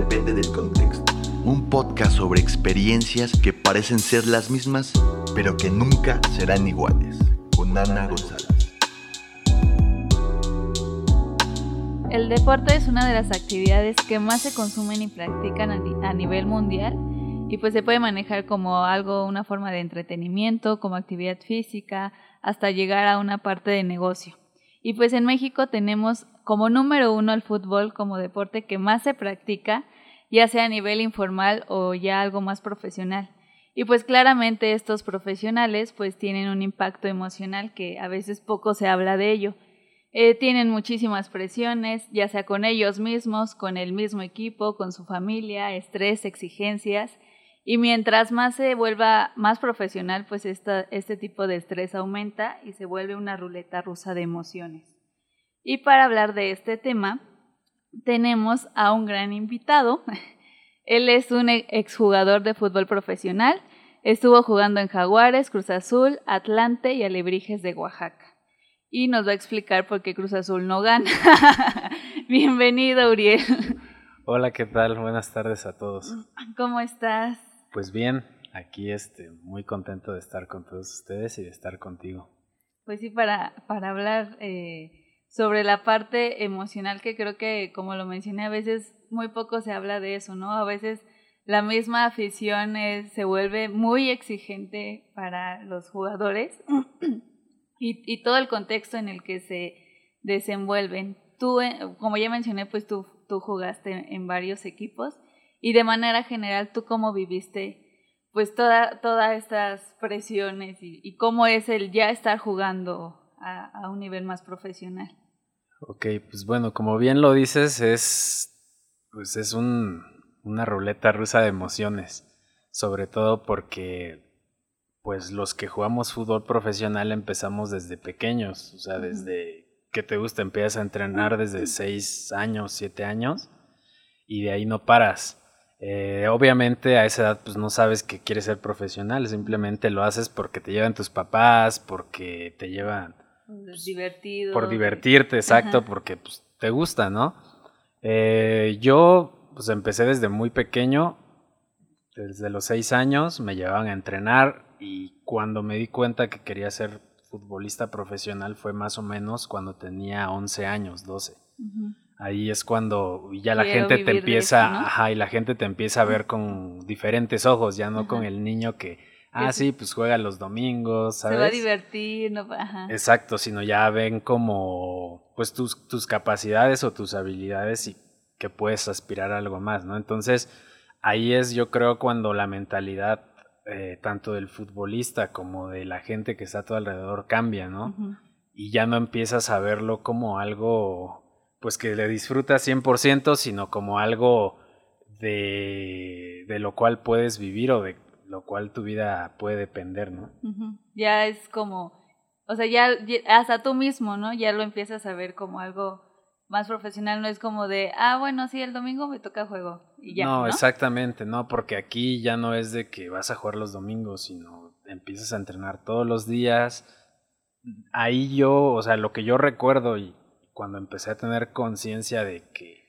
depende del contexto. Un podcast sobre experiencias que parecen ser las mismas, pero que nunca serán iguales. Con Ana González. El deporte es una de las actividades que más se consumen y practican a nivel mundial y pues se puede manejar como algo, una forma de entretenimiento, como actividad física, hasta llegar a una parte de negocio. Y pues en México tenemos como número uno el fútbol como deporte que más se practica, ya sea a nivel informal o ya algo más profesional. Y pues claramente estos profesionales pues tienen un impacto emocional que a veces poco se habla de ello. Eh, tienen muchísimas presiones, ya sea con ellos mismos, con el mismo equipo, con su familia, estrés, exigencias. Y mientras más se vuelva más profesional, pues este tipo de estrés aumenta y se vuelve una ruleta rusa de emociones. Y para hablar de este tema, tenemos a un gran invitado. Él es un exjugador de fútbol profesional. Estuvo jugando en Jaguares, Cruz Azul, Atlante y Alebrijes de Oaxaca y nos va a explicar por qué Cruz Azul no gana. Bienvenido, Uriel. Hola, ¿qué tal? Buenas tardes a todos. ¿Cómo estás? Pues bien, aquí este, muy contento de estar con todos ustedes y de estar contigo. Pues sí, para, para hablar eh, sobre la parte emocional que creo que, como lo mencioné, a veces muy poco se habla de eso, ¿no? A veces la misma afición se vuelve muy exigente para los jugadores y, y, todo el contexto en el que se desenvuelven. Tú, eh, como ya mencioné, pues tú, tú jugaste en varios equipos y de manera general, ¿tú cómo viviste pues toda, todas estas presiones y, cómo es el ya estar jugando a, a, un nivel más profesional? Ok, pues bueno, como bien lo dices, es, pues es un, una ruleta rusa de emociones, sobre todo porque pues los que jugamos fútbol profesional empezamos desde pequeños, o sea, desde que te gusta, empiezas a entrenar desde 6 años, 7 años y de ahí no paras. Eh, obviamente a esa edad pues no sabes que quieres ser profesional, simplemente lo haces porque te llevan tus papás, porque te llevan... Divertido. Por divertirte, exacto, porque pues, te gusta, ¿no? Eh, yo pues empecé desde muy pequeño, desde los 6 años me llevaban a entrenar, y cuando me di cuenta que quería ser futbolista profesional fue más o menos cuando tenía 11 años, 12. Ahí es cuando ya la gente te empieza, ajá, y la gente te empieza a ver con diferentes ojos, ya no con el niño que, ah, sí, pues juega los domingos, ¿sabes? Se va a divertir, no, ajá. Exacto, sino ya ven como, pues tus, tus capacidades o tus habilidades y que puedes aspirar a algo más, ¿no? Entonces, ahí es yo creo cuando la mentalidad eh, tanto del futbolista como de la gente que está a tu alrededor cambia, ¿no? Y ya no empiezas a verlo como algo, pues que le disfrutas 100%, sino como algo de, de lo cual puedes vivir o de lo cual tu vida puede depender, ¿no? Ya es como, o sea, ya hasta tú mismo, ¿no? Ya lo empiezas a ver como algo más profesional, no es como de, ah, bueno, sí, el domingo me toca juego y ya. No, exactamente, no, porque aquí ya no es de que vas a jugar los domingos, sino empiezas a entrenar todos los días. Ahí yo, o sea, lo que yo recuerdo y cuando empecé a tener conciencia de que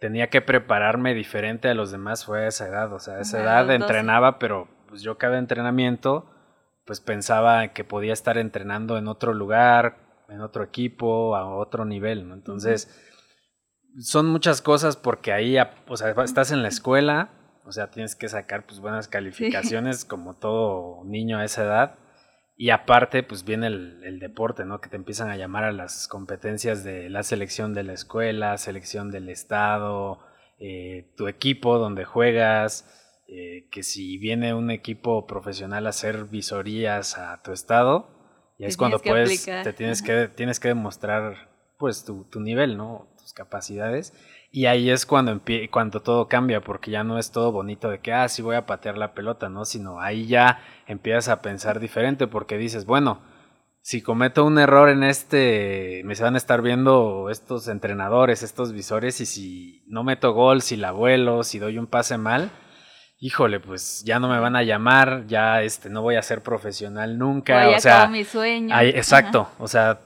tenía que prepararme diferente a los demás fue a esa edad, o sea, a esa edad entrenaba, pero pues yo cada entrenamiento pues pensaba que podía estar entrenando en otro lugar, en otro equipo, a otro nivel, ¿no? Entonces, son muchas cosas porque ahí, o sea, estás en la escuela, o sea, tienes que sacar pues buenas calificaciones como todo niño a esa edad. Y aparte, pues viene el, deporte, ¿no? Que te empiezan a llamar a las competencias de la selección de la escuela, selección del estado, eh, tu equipo donde juegas, eh, que si viene un equipo profesional a hacer visorías a tu estado, y es cuando puedes, te tienes que, tienes que demostrar pues tu, tu, nivel, ¿no? Tus capacidades. Y ahí es cuando, cuando todo cambia, porque ya no es todo bonito de que, ah, sí voy a patear la pelota, ¿no? Sino ahí ya empiezas a pensar diferente, porque dices, bueno, si cometo un error en este, me van a estar viendo estos entrenadores, estos visores, y si no meto gol, si la vuelo, si doy un pase mal, híjole, pues ya no me van a llamar, ya este, no voy a ser profesional nunca. Voy o sea, mi sueño. exacto, o sea,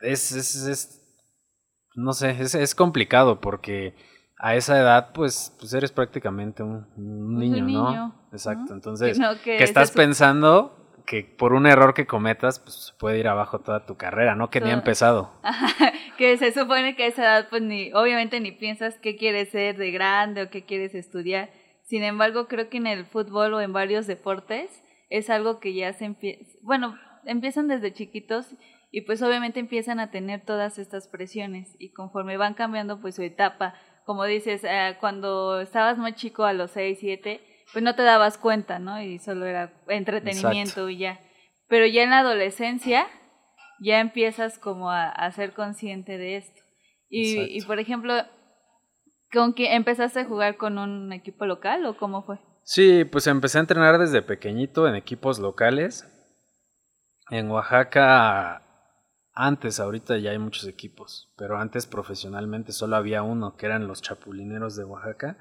es, es, es, no sé, es, es complicado porque a esa edad, pues, pues eres prácticamente un, un niño, un ¿no? niño, Exacto. ¿no? Entonces, Que no, que que estás pensando que por un error que cometas, pues se puede ir abajo toda tu carrera, ¿no? Que ni ha empezado. que se supone que a esa edad, pues ni, obviamente ni piensas qué quieres ser de grande o qué quieres estudiar. Sin embargo, creo que en el fútbol o en varios deportes es algo que ya se empieza, bueno, empiezan desde chiquitos y pues obviamente empiezan a tener todas estas presiones y conforme van cambiando pues su etapa, como dices, eh, cuando estabas más chico a los 6, 7, pues no te dabas cuenta, ¿no? Y solo era entretenimiento y ya. Pero ya en la adolescencia ya empiezas como a, a ser consciente de esto. Y, por ejemplo, ¿con quién empezaste a jugar con un equipo local o cómo fue? Sí, pues empecé a entrenar desde pequeñito en equipos locales. En Oaxaca, antes, ahorita ya hay muchos equipos, pero antes profesionalmente solo había uno, que eran los Chapulineros de Oaxaca,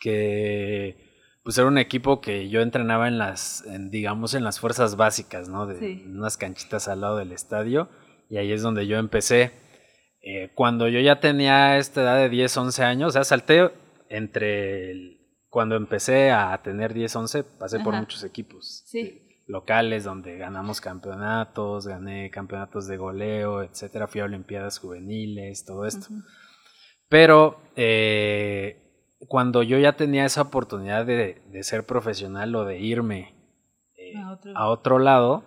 que pues era un equipo que yo entrenaba en las, en, digamos, en las fuerzas básicas, ¿no? De Sí. unas canchitas al lado del estadio, y ahí es donde yo empecé. Eh, cuando yo ya tenía esta edad de 10, 11 años, o sea, salté entre el- cuando empecé a tener 10, 11, pasé por muchos equipos Sí. eh, locales donde ganamos campeonatos, gané campeonatos de goleo, etcétera, fui a olimpiadas juveniles, todo esto. Pero eh, cuando yo ya tenía esa oportunidad de, de ser profesional o de irme eh, A otro- a otro lado,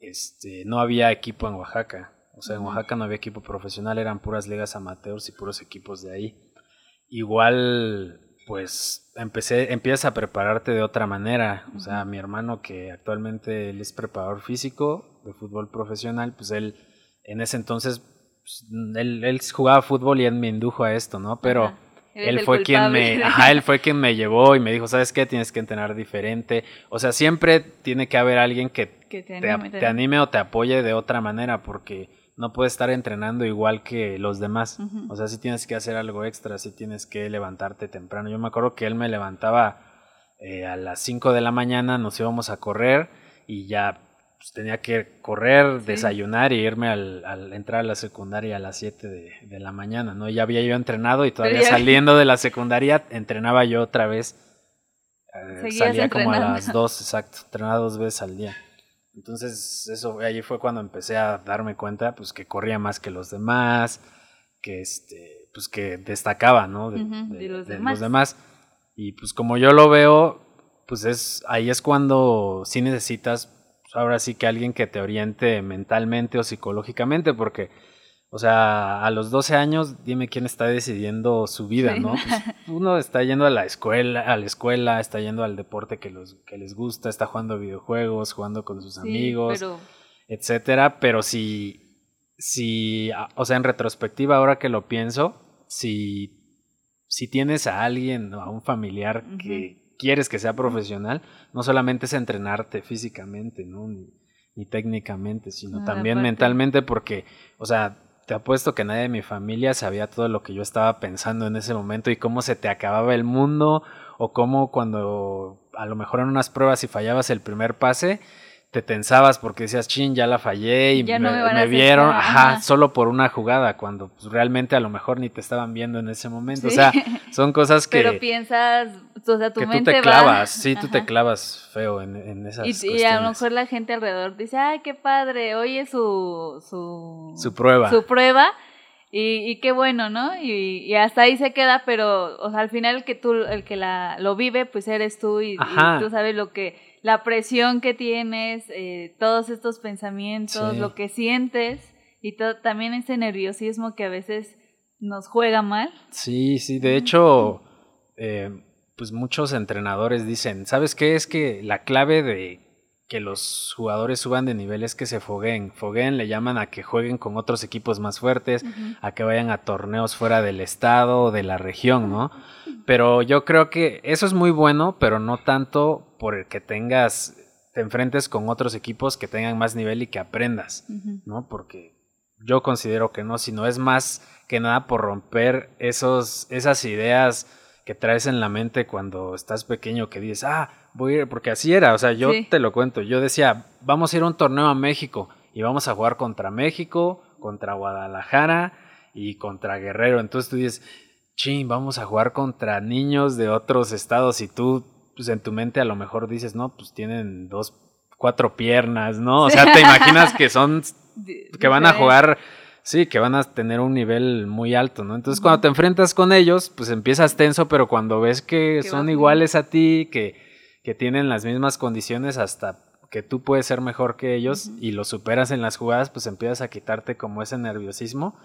este, no había equipo en Oaxaca. O sea, en. Oaxaca no había equipo profesional, eran puras ligas amateurs y puros equipos de ahí. Igual, pues, empecé, empiezas a prepararte de otra manera. O sea, mi hermano, que actualmente él es preparador físico de fútbol profesional, pues él, en ese entonces, pues, él, él jugaba fútbol y él me indujo a esto, ¿no? Pero... Ajá. Él fue quien me, ajá, él fue quien me llevó y me dijo, ¿sabes qué? Tienes que entrenar diferente. O sea, siempre tiene que haber alguien que que te te, anime, te anime o te apoye de otra manera, porque no puedes estar entrenando igual que los demás. O sea, sí tienes que hacer algo extra, sí tienes que levantarte temprano. Yo me acuerdo que él me levantaba eh, a las 5 de la mañana, nos íbamos a correr y ya pues, tenía que correr, Sí. desayunar y irme al, al entrar a la secundaria a las 7 de, de la mañana, ¿no? Ya había yo entrenado y todavía ya- saliendo de la secundaria entrenaba yo otra vez. Eh, salía como a las 2, exacto, entrenaba dos veces al día. Entonces, eso allí fue cuando empecé a darme cuenta, pues, que corría más que los demás, que este, pues que destacaba, ¿no? De, Ujú, de- de los de demás. demás. Y pues como yo lo veo, pues es, ahí es cuando sí necesitas, pues, ahora sí que alguien que te oriente mentalmente o psicológicamente, porque, o sea, a los 12 años, dime quién está decidiendo su vida, Sí. ¿no? Pues, uno está yendo a la escuela, a la escuela, está yendo al deporte que, los, que les gusta, está jugando videojuegos, jugando con sus Sí, amigos, pero etcétera, pero si, si, o sea, en retrospectiva, ahora que lo pienso, si, si tienes a alguien o a un familiar que quieres que sea profesional, no solamente es entrenarte físicamente, ¿no? Ni, ni técnicamente, sino No, también aparte. mentalmente, porque, o sea, te apuesto que nadie de mi familia sabía todo lo que yo estaba pensando en ese momento y cómo se te acababa el mundo o cómo cuando a lo mejor en unas pruebas si fallabas el primer pase te tensabas porque decías, chin, ya la fallé y me, no vieron, nada", ajá, ajá. solo por una jugada, cuando pues, realmente a lo mejor ni te estaban viendo en ese momento. O Sí. sea, son cosas que, pero piensas, o sea, tu que tú mente te va- clavas, sí, tú te clavas feo en, en esas Y, y a lo mejor la gente alrededor dice, ay, qué padre, oye su, su, Su prueba. su prueba y, y qué bueno, ¿no? Y, y hasta ahí se queda, pero o sea, al final el que tú, el que la, lo vive, pues eres tú y, y tú sabes lo que, la presión que tienes, eh, todos estos pensamientos, Sí. lo que sientes y todo, también ese nerviosismo que a veces nos juega mal. Sí, sí, de hecho, eh, pues muchos entrenadores dicen, ¿sabes qué? Es que la clave de que los jugadores suban de nivel es que se fogueen. Fogueen le llaman a que jueguen con otros equipos más fuertes, a que vayan a torneos fuera del estado o de la región, ¿no? Pero yo creo que eso es muy bueno, pero no tanto por el que tengas, te enfrentes con otros equipos que tengan más nivel y que aprendas. ¿no? Porque yo considero que no, sino es más que nada por romper esos, esas ideas que traes en la mente cuando estás pequeño, que dices, ah, voy a ir, porque así era, o sea, yo Sí. te lo cuento, yo decía, vamos a ir a un torneo a México y vamos a jugar contra México, contra Guadalajara y contra Guerrero, entonces tú dices, ching, vamos a jugar contra niños de otros estados y tú, pues en tu mente a lo mejor dices, no, pues tienen dos, cuatro piernas, ¿no? O sea, te imaginas que son, que van a jugar, sí, que van a tener un nivel muy alto, ¿no? Entonces cuando te enfrentas con ellos, pues empiezas tenso, pero cuando ves que son iguales a ti, que, que tienen las mismas condiciones hasta que tú puedes ser mejor que ellos y lo superas en las jugadas, pues empiezas a quitarte como ese nerviosismo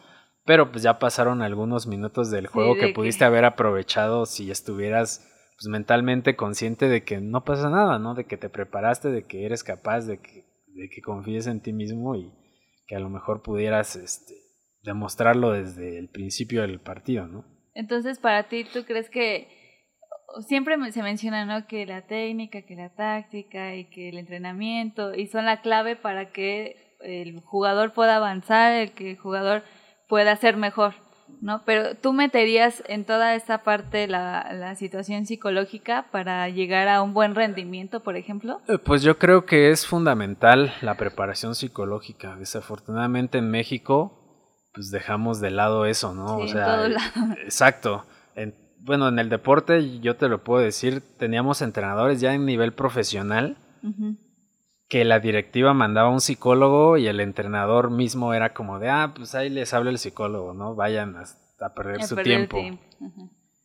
pero pues ya pasaron algunos minutos del juego que pudiste haber aprovechado si estuvieras pues mentalmente consciente de que no pasa nada, ¿no? De que te preparaste, de que eres capaz, de que, de que confíes en ti mismo y que a lo mejor pudieras este, demostrarlo desde el principio del partido, ¿no? Entonces, para ti, ¿tú crees que siempre se menciona, ¿no? Que la técnica, que la táctica y que el entrenamiento y son la clave para que el jugador pueda avanzar, el que el jugador pueda ser mejor, ¿no? Pero tú meterías en toda esta parte la, la situación psicológica para llegar a un buen rendimiento, por ejemplo. Eh, pues yo creo que es fundamental la preparación psicológica. Desafortunadamente en México, pues dejamos de lado eso, ¿no? Sí, o sea, en todo lado. Exacto. Bueno, en el deporte, yo te lo puedo decir, teníamos entrenadores ya en nivel profesional que la directiva mandaba un psicólogo y el entrenador mismo era como de, ah, pues ahí les habla el psicólogo, ¿no? Vayan a, perder su tiempo.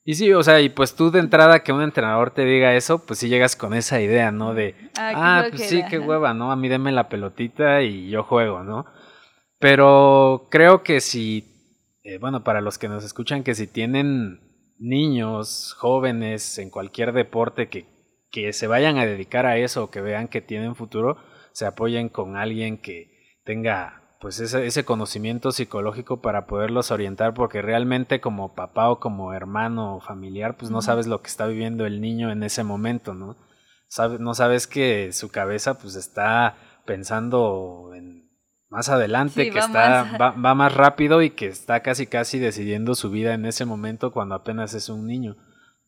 Y sí, o sea, y pues tú de entrada que un entrenador te diga eso, pues sí llegas con esa idea, ¿no? De, ah, ah pues sí, qué hueva, ¿no? A mí deme la pelotita y yo juego, ¿no? Pero creo que si, eh, bueno, para los que nos escuchan, que si tienen niños, jóvenes en cualquier deporte que que se vayan a dedicar a eso o que vean que tienen futuro, se apoyen con alguien que tenga pues ese, ese conocimiento psicológico para poderlos orientar, porque realmente como papá o como hermano o familiar, pues no sabes lo que está viviendo el niño en ese momento, ¿no? no sabes que su cabeza pues está pensando en más adelante, que está, más... Va, va, más rápido y que está casi casi decidiendo su vida en ese momento cuando apenas es un niño.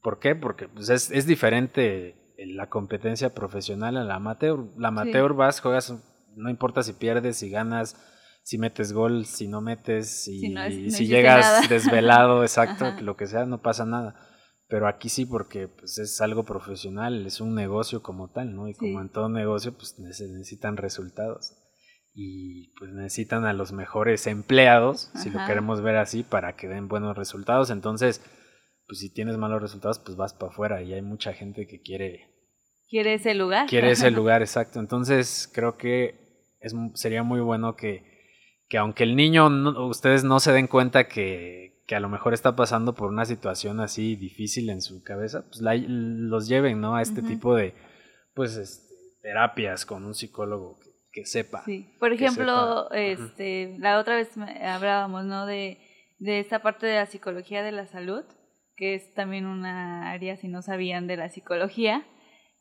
¿Por qué? Porque pues, es, es diferente la competencia profesional a la amateur. La amateur vas, juegas, no importa si pierdes, si ganas, si metes gol, si no metes, si, si, llegas desvelado, exacto, lo que sea, no pasa nada. Pero aquí sí, porque pues, es algo profesional, es un negocio como tal, ¿no? Y como en todo negocio, pues necesitan resultados. Y pues necesitan a los mejores empleados, si lo queremos ver así, para que den buenos resultados. Entonces, pues si tienes malos resultados, pues vas para afuera y hay mucha gente que quiere... Quiere ese lugar. Quiere ese lugar, exacto. Entonces creo que es, sería muy bueno que, que aunque el niño, ustedes no se den cuenta que, que, a lo mejor está pasando por una situación así difícil en su cabeza, pues los lleven, ¿no? A este tipo de, pues, terapias con un psicólogo que, sepa. Sí. Por ejemplo, este, la otra vez hablábamos, ¿no? De, de esta parte de la psicología de la salud que es también una área, si no sabían, de la psicología,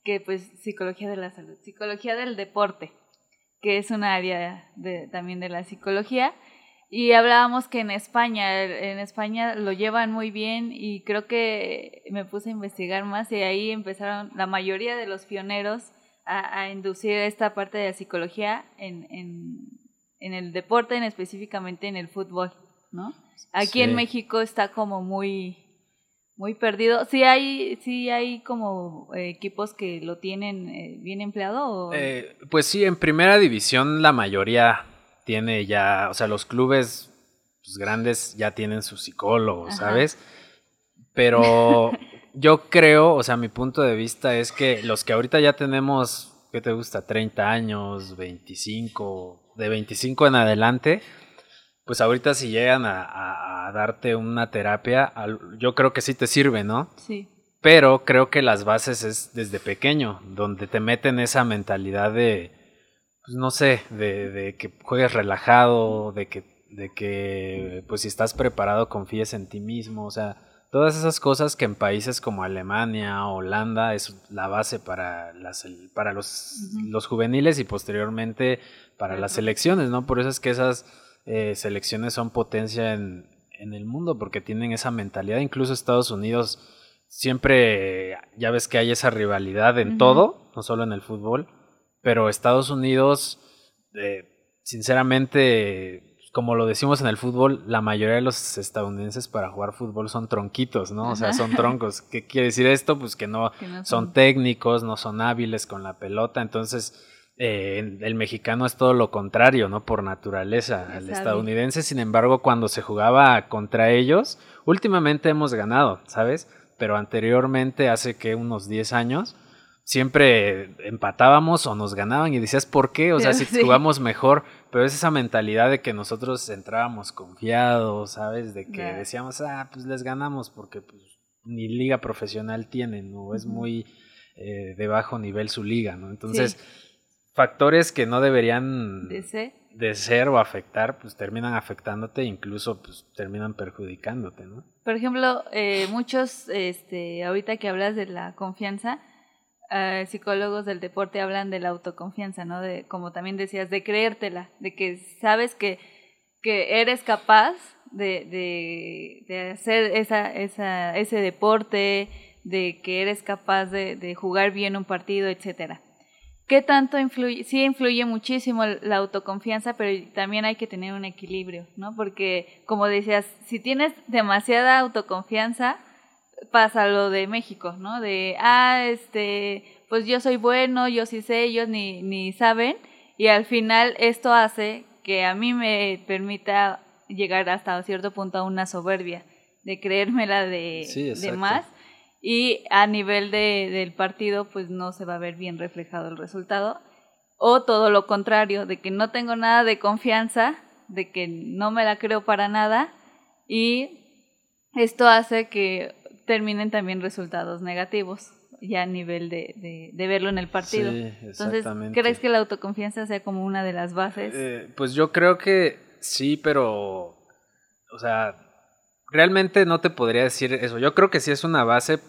que pues psicología de la salud, psicología del deporte, que es una área de, también de la psicología. Y hablábamos que en España, en España lo llevan muy bien y creo que me puse a investigar más y ahí empezaron la mayoría de los pioneros a, inducir esta parte de la psicología en, en, en el deporte, en específicamente en el fútbol, ¿no? Aquí en México está como muy, muy perdido. Sí hay, sí hay como eh, equipos que lo tienen eh, bien empleado. Eh, pues sí, en primera división la mayoría tiene ya, o sea, los clubes pues, grandes ya tienen su psicólogo, ¿sabes? Pero yo creo, o sea, mi punto de vista es que los que ahorita ya tenemos, ¿qué te gusta? 30 años, 25, de 25 en adelante, pues ahorita si llegan a, darte una terapia, yo creo que sí te sirve, ¿no? Sí. Pero creo que las bases es desde pequeño, donde te meten esa mentalidad de, pues no sé, de, de que juegues relajado, de que, de que, pues si estás preparado confíes en ti mismo, o sea, todas esas cosas que en países como Alemania, Holanda es la base para las para los, los juveniles y posteriormente para las selecciones, ¿no? Por eso es que esas eh, selecciones son potencia en, en, el mundo porque tienen esa mentalidad. Incluso Estados Unidos siempre, ya ves que hay esa rivalidad en todo, no solo en el fútbol, pero Estados Unidos, eh, sinceramente, como lo decimos en el fútbol, la mayoría de los estadounidenses para jugar fútbol son tronquitos, ¿no? O sea, son troncos. ¿Qué quiere decir esto? Pues que no, son... técnicos, no son hábiles con la pelota. Entonces, eh, el mexicano es todo lo contrario, ¿no? Por naturaleza. El estadounidense, sin embargo, cuando se jugaba contra ellos, últimamente hemos ganado, ¿sabes? Pero anteriormente, hace que unos 10 años, siempre empatábamos o nos ganaban y decías, ¿por qué? O sea, si jugamos mejor, pero es esa mentalidad de que nosotros entrábamos confiados, ¿sabes? De que decíamos, ah, pues les ganamos porque pues, ni liga profesional tienen, ¿no? Es muy eh, de bajo nivel su liga, ¿no? Entonces, factores que no deberían de ser. de ser o afectar, pues terminan afectándote e incluso pues terminan perjudicándote, ¿no? Por ejemplo, eh, muchos, este, ahorita que hablas de la confianza, eh, psicólogos del deporte hablan de la autoconfianza, ¿no? De, como también decías, de creértela, de que sabes que, que eres capaz de, de, de hacer esa, esa, ese deporte, de que eres capaz de, de jugar bien un partido, etcétera. ¿Qué tanto influye? Sí influye muchísimo la autoconfianza, pero también hay que tener un equilibrio, ¿no? Porque, como decías, si tienes demasiada autoconfianza, pasa lo de México, ¿no? De, ah, este, pues yo soy bueno, yo sí sé, ellos ni, ni saben, y al final esto hace que a mí me permita llegar hasta cierto punto a una soberbia, de creérmela de, de más, y a nivel de, del partido, pues no se va a ver bien reflejado el resultado, o todo lo contrario, de que no tengo nada de confianza, de que no me la creo para nada, y esto hace que terminen también resultados negativos ya a nivel de, de, verlo en el partido. Sí, Entonces, ¿crees que la autoconfianza sea como una de las bases? Eh, pues yo creo que sí, pero, o sea, realmente no te podría decir eso. Yo creo que sí es una base,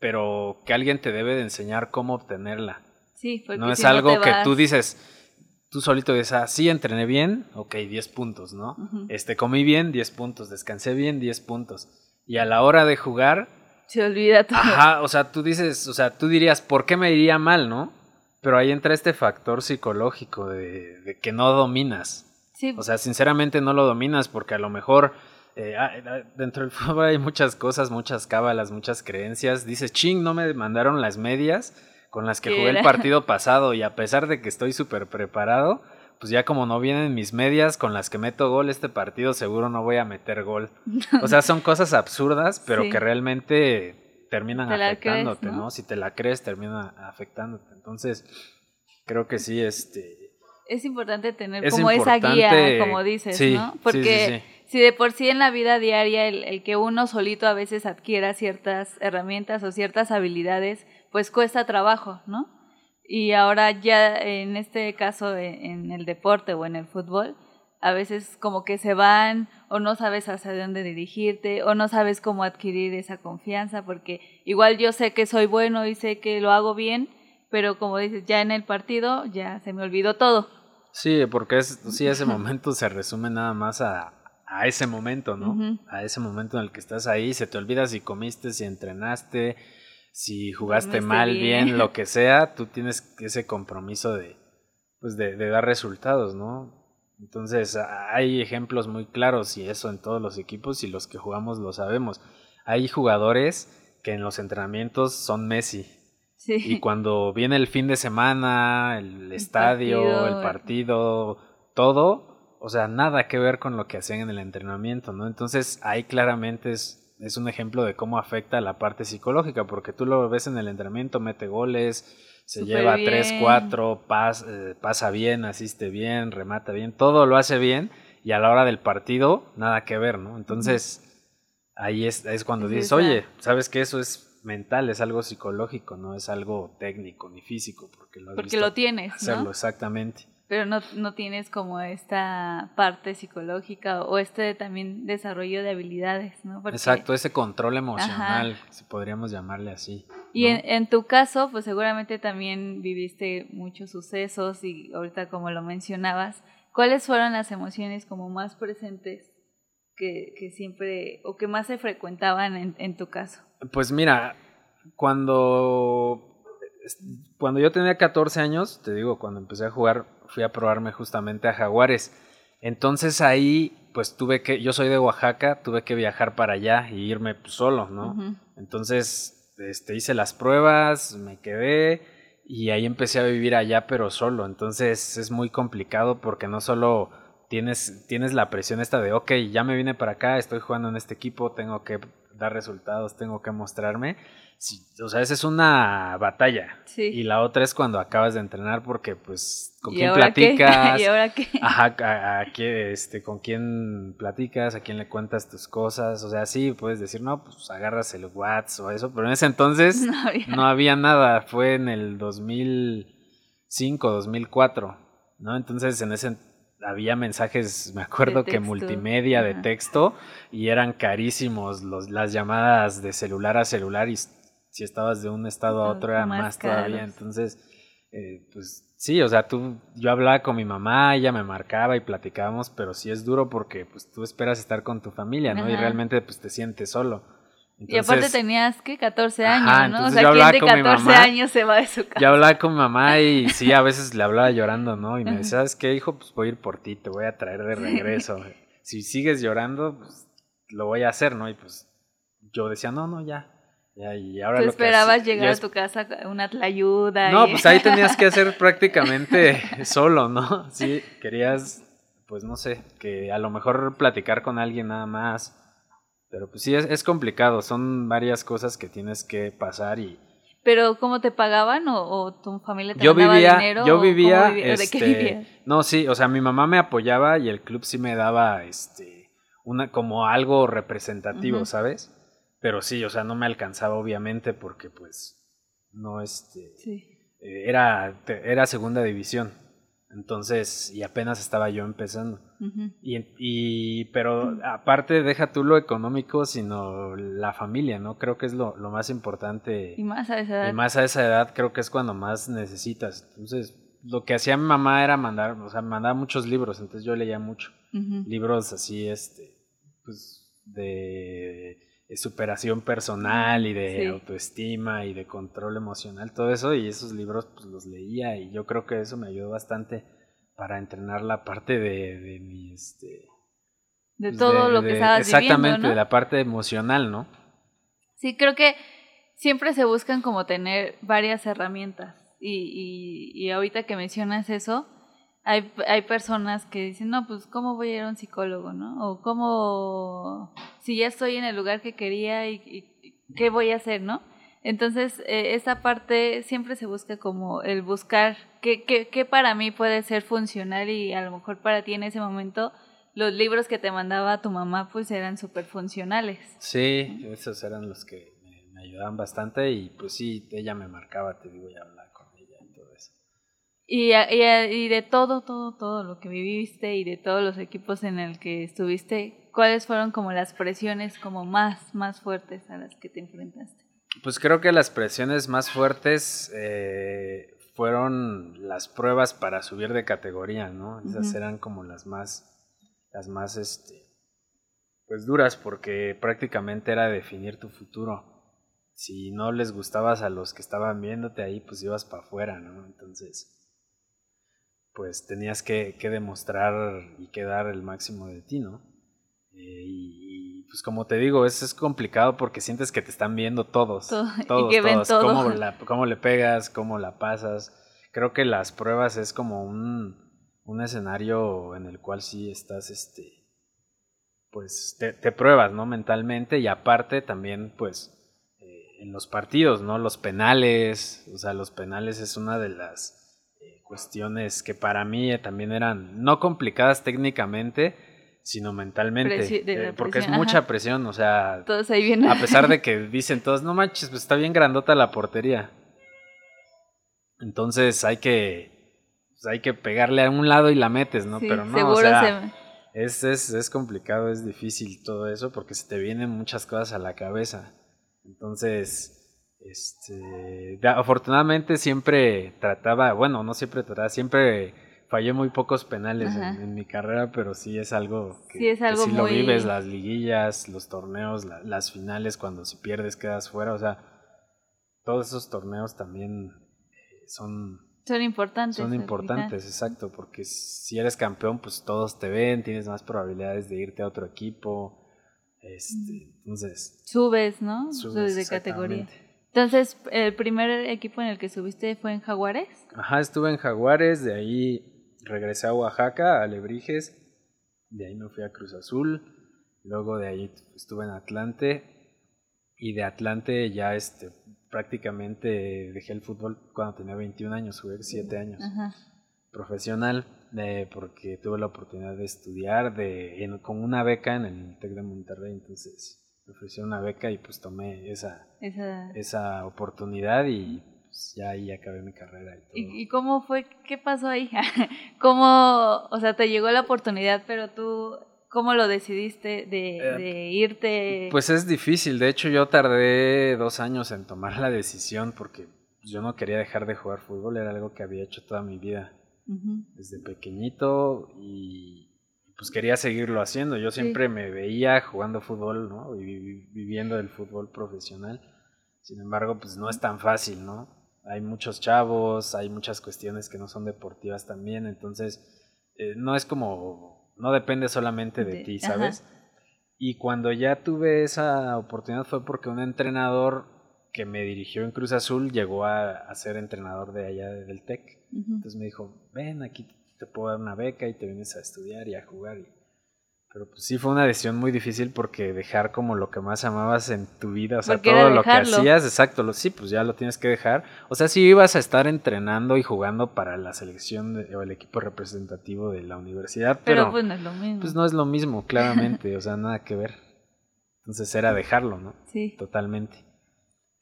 pero que alguien te debe de enseñar cómo obtenerla. Sí, porque no es algo que tú dices, tú solito dices, ah, sí, entrené bien, ok, 10 puntos, ¿no? Este, comí bien, 10 puntos, descansé bien, 10 puntos y a la hora de jugar... Se olvida todo. Ajá, o sea, tú dices, o sea, tú dirías, ¿por qué me iría mal, no? Pero ahí entra este factor psicológico de, que no dominas. Sí. O sea, sinceramente no lo dominas porque a lo mejor eh, ah, ah, dentro del fútbol hay muchas cosas, muchas cábalas, muchas creencias. Dices, ching, no me mandaron las medias con las que jugué el partido pasado y a pesar de que estoy súper preparado, pues ya como no vienen mis medias con las que meto gol este partido, seguro no voy a meter gol. O sea, son cosas absurdas, pero que realmente terminan afectándote, ¿no? Si te la crees, termina afectándote. Entonces, creo que sí, este... Es importante tener como esa guía, como dices, ¿no? Porque si de por sí en la vida diaria el, el que uno solito a veces adquiera ciertas herramientas o ciertas habilidades, pues cuesta trabajo, ¿no? Y ahora ya en este caso en el deporte o en el fútbol, a veces como que se van o no sabes hacia dónde dirigirte o no sabes cómo adquirir esa confianza porque igual yo sé que soy bueno y sé que lo hago bien, pero como dices, ya en el partido ya se me olvidó todo. Sí, porque es, sí, ese momento se resume nada más a, a ese momento, ¿no? A ese momento en el que estás ahí, se te olvida si comiste, si entrenaste, si jugaste mal, bien. lo que sea, tú tienes ese compromiso de, pues de, dar resultados, ¿no? Entonces hay ejemplos muy claros y eso en todos los equipos y los que jugamos lo sabemos. Hay jugadores que en los entrenamientos son Messi. Sí. Y cuando viene el fin de semana, el, estadio, el partido, todo, o sea, nada que ver con lo que hacían en el entrenamiento, ¿no? Entonces ahí claramente es es un ejemplo de cómo afecta la parte psicológica, porque tú lo ves en el entrenamiento, mete goles, se lleva 3, 4, eh, pasa bien, asiste bien, remata bien, todo lo hace bien y a la hora del partido nada que ver, ¿no? Entonces ahí es, es cuando dices, oye, sabes que eso es mental, es algo psicológico, no es algo técnico ni físico, porque lo, porque lo tienes. Hacerlo, exactamente pero no, no tienes como esta parte psicológica o este también desarrollo de habilidades, ¿no? Exacto, ese control emocional, si podríamos llamarle así. Y en, en, tu caso, pues seguramente también viviste muchos sucesos y ahorita como lo mencionabas, ¿cuáles fueron las emociones como más presentes que, que siempre o que más se frecuentaban en, en tu caso? Pues mira, cuando cuando yo tenía 14 años, te digo, cuando empecé a jugar, fui a probarme justamente a Jaguares. Entonces ahí, pues tuve que, yo soy de Oaxaca, tuve que viajar para allá y irme pues, solo, ¿no? Entonces, este, hice las pruebas, me quedé y ahí empecé a vivir allá, pero solo. Entonces es muy complicado porque no solo tienes, tienes la presión esta de, ok, ya me vine para acá, estoy jugando en este equipo, tengo que dar resultados, tengo que mostrarme. Sí, o sea, esa es una batalla. Sí. Y la otra es cuando acabas de entrenar porque, pues, con ¿Y quién ahora qué? platicas. ¿Y ahora qué? Ajá, a, este, con quién platicas, a quién le cuentas tus cosas, o sea, sí, puedes decir, no, pues agarras el WhatsApp o eso, pero en ese entonces No había. no había nada, fue en el 2005, 2004, ¿no? Entonces en ese había mensajes, me acuerdo que multimedia de texto y eran carísimos los, las llamadas de celular a celular y si estabas de un estado a otro era más más todavía, entonces eh, pues sí, o sea, tú, yo hablaba con mi mamá, ella me marcaba y platicábamos, pero sí es duro porque pues tú esperas estar con tu familia, ¿no? Y realmente pues te sientes solo. Y aparte tenías, ¿qué? 14 Ajá, años, ¿no? O sea, ¿quién de con mi 14 mamá. años se va de su casa? yo hablaba con mi mamá y sí, a veces le hablaba llorando, ¿no? Y me decía, ¿sabes qué, hijo? Pues voy a ir por ti, te voy a traer de regreso. si sigues llorando, pues lo voy a hacer, ¿no? Y pues yo decía, no, no, ya. ya y ahora Tú lo que esperabas llegar a tu casa una tlayuda. No, y- pues ahí tenías que hacer prácticamente solo, ¿no? Sí, querías, pues no sé, que a lo mejor platicar con alguien nada más. Pero pues sí, es, es complicado, son varias cosas que tienes que pasar y... Pero, ¿cómo te pagaban? ¿O, o tu familia te Yo mandaba vivía, dinero? yo ¿O vivía, cómo vivi- ¿De qué este, vivías? no, sí, o sea, mi mamá me apoyaba y el club sí me daba, este, una, como algo representativo, Ujú. ¿sabes? Pero sí, o sea, no me alcanzaba obviamente porque pues no, este, Sí. eh, era, era segunda división. Entonces, y apenas estaba yo empezando. Ujú. Y, y pero aparte, deja tú lo económico, sino la familia, ¿no? Creo que es lo, lo más importante. Y más a esa edad. Y más a esa edad, creo que es cuando más necesitas. Entonces, lo que hacía mi mamá era mandar, o sea, mandaba muchos libros, entonces yo leía mucho. Libros así, este, pues, de superación personal y de Sí. autoestima y de control emocional, todo eso, y esos libros pues los leía y yo creo que eso me ayudó bastante para entrenar la parte de, de mi, este... De pues, todo de- lo que de- estabas Exactamente, viviendo, ¿no? de la parte emocional, ¿no? Sí, creo que siempre se buscan como tener varias herramientas. Y, y, y ahorita que mencionas eso, hay, hay personas que dicen, no, pues, ¿cómo voy a ir a un psicólogo, no? O cómo, si ya estoy en el lugar que quería, y, ¿qué voy a hacer, no? Entonces, eh, esa parte siempre se busca como el buscar qué, qué, qué para mí puede ser funcional y a lo mejor para ti en ese momento los libros que te mandaba tu mamá pues eran súper funcionales. Sí, esos eran los que me, ayudaban bastante y pues sí, ella me marcaba, te digo, y hablaba con ella y todo eso. Y, y, y de todo, todo, todo lo que viviste y de todos los equipos en el que estuviste, ¿cuáles fueron como las presiones como más, más fuertes a las que te enfrentaste? Pues creo que las presiones más fuertes eh, fueron las pruebas para subir de categoría, ¿no? Esas eran como las más, las más, este, pues duras porque prácticamente era definir tu futuro. Si no les gustabas a los que estaban viéndote ahí, pues ibas para afuera, ¿no? Entonces, pues tenías que, que demostrar y que dar el máximo de ti, ¿no? Eh, y, y, pues como te digo, es, es complicado porque sientes que te están viendo todos. Todo- y todos, que todos. todo. Cómo, la- cómo le pegas, cómo la pasas. Creo que las pruebas es como un, un escenario en el cual sí estás, este, pues te, te pruebas, ¿no? Mentalmente y aparte también, pues, eh, en los partidos, ¿no? Los penales, o sea, los penales es una de las cuestiones que para mí eh, también eran no complicadas técnicamente, sino mentalmente, eh, porque es mucha ajá. presión, o sea, Todos ahí viendo. a pesar de que dicen todos, no manches, pues está bien grandota la portería. Entonces hay que, pues hay que pegarle a un lado y la metes, ¿no? Sí, Pero no, seguro o sea, se- es, es, es complicado, es difícil todo eso porque se te vienen muchas cosas a la cabeza. Entonces, este, da- afortunadamente siempre trataba, bueno, no siempre trataba, siempre fallé muy pocos penales en, mi carrera, pero sí es algo que, Sí, es que lo vives, las liguillas, los torneos, la- las finales, cuando si pierdes quedas fuera, o sea, todos esos torneos también eh, son, Son importantes. Son importantes, exacto, porque si eres campeón, pues todos te ven, tienes más probabilidades de irte a otro equipo. Este, entonces. Subes, ¿no? Subes, de categoría. Entonces, ¿el primer equipo en el que subiste fue en Jaguares? Ajá, estuve en Jaguares, de ahí regresé a Oaxaca, a Lebrijes, de ahí me fui a Cruz Azul, luego de ahí estuve en Atlante y de Atlante ya este, prácticamente dejé el fútbol cuando tenía 21 años, jugué 7 años. Profesional, eh, porque tuve la oportunidad de estudiar de, con una beca en el TEC de Monterrey, entonces me ofrecieron una beca y pues tomé esa, esa... oportunidad y pues, ya ahí acabé mi carrera. Y, ¿Y, cómo fue? ¿Qué pasó ahí? ¿Cómo, o sea, te llegó la oportunidad, pero tú, cómo lo decidiste de, eh, de irte? Pues es difícil, de hecho yo tardé dos años en tomar la decisión porque yo no quería dejar de jugar fútbol, era algo que había hecho toda mi vida. Desde pequeñito y pues quería seguirlo haciendo. Yo siempre me veía jugando fútbol, ¿no? Y viviendo el fútbol profesional. Sin embargo, pues no es tan fácil, ¿no? Hay muchos chavos, hay muchas cuestiones que no son deportivas también, entonces eh, no es como, no depende solamente de, ti, ¿sabes? Y cuando ya tuve esa oportunidad fue porque un entrenador que me dirigió en Cruz Azul llegó a, ser entrenador de allá del TEC. Entonces me dijo, ven, aquí te puedo dar una beca y te vienes a estudiar y a jugar. Pero pues sí fue una decisión muy difícil porque dejar como lo que más amabas en tu vida, o sea, todo lo que hacías, exacto, lo, sí, pues ya lo tienes que dejar. O sea, sí ibas a estar entrenando y jugando para la selección o el equipo representativo de la universidad, pero, pues no es lo mismo. Pues no es lo mismo, claramente, o sea, nada que ver. Entonces era dejarlo, ¿no? Sí. Totalmente.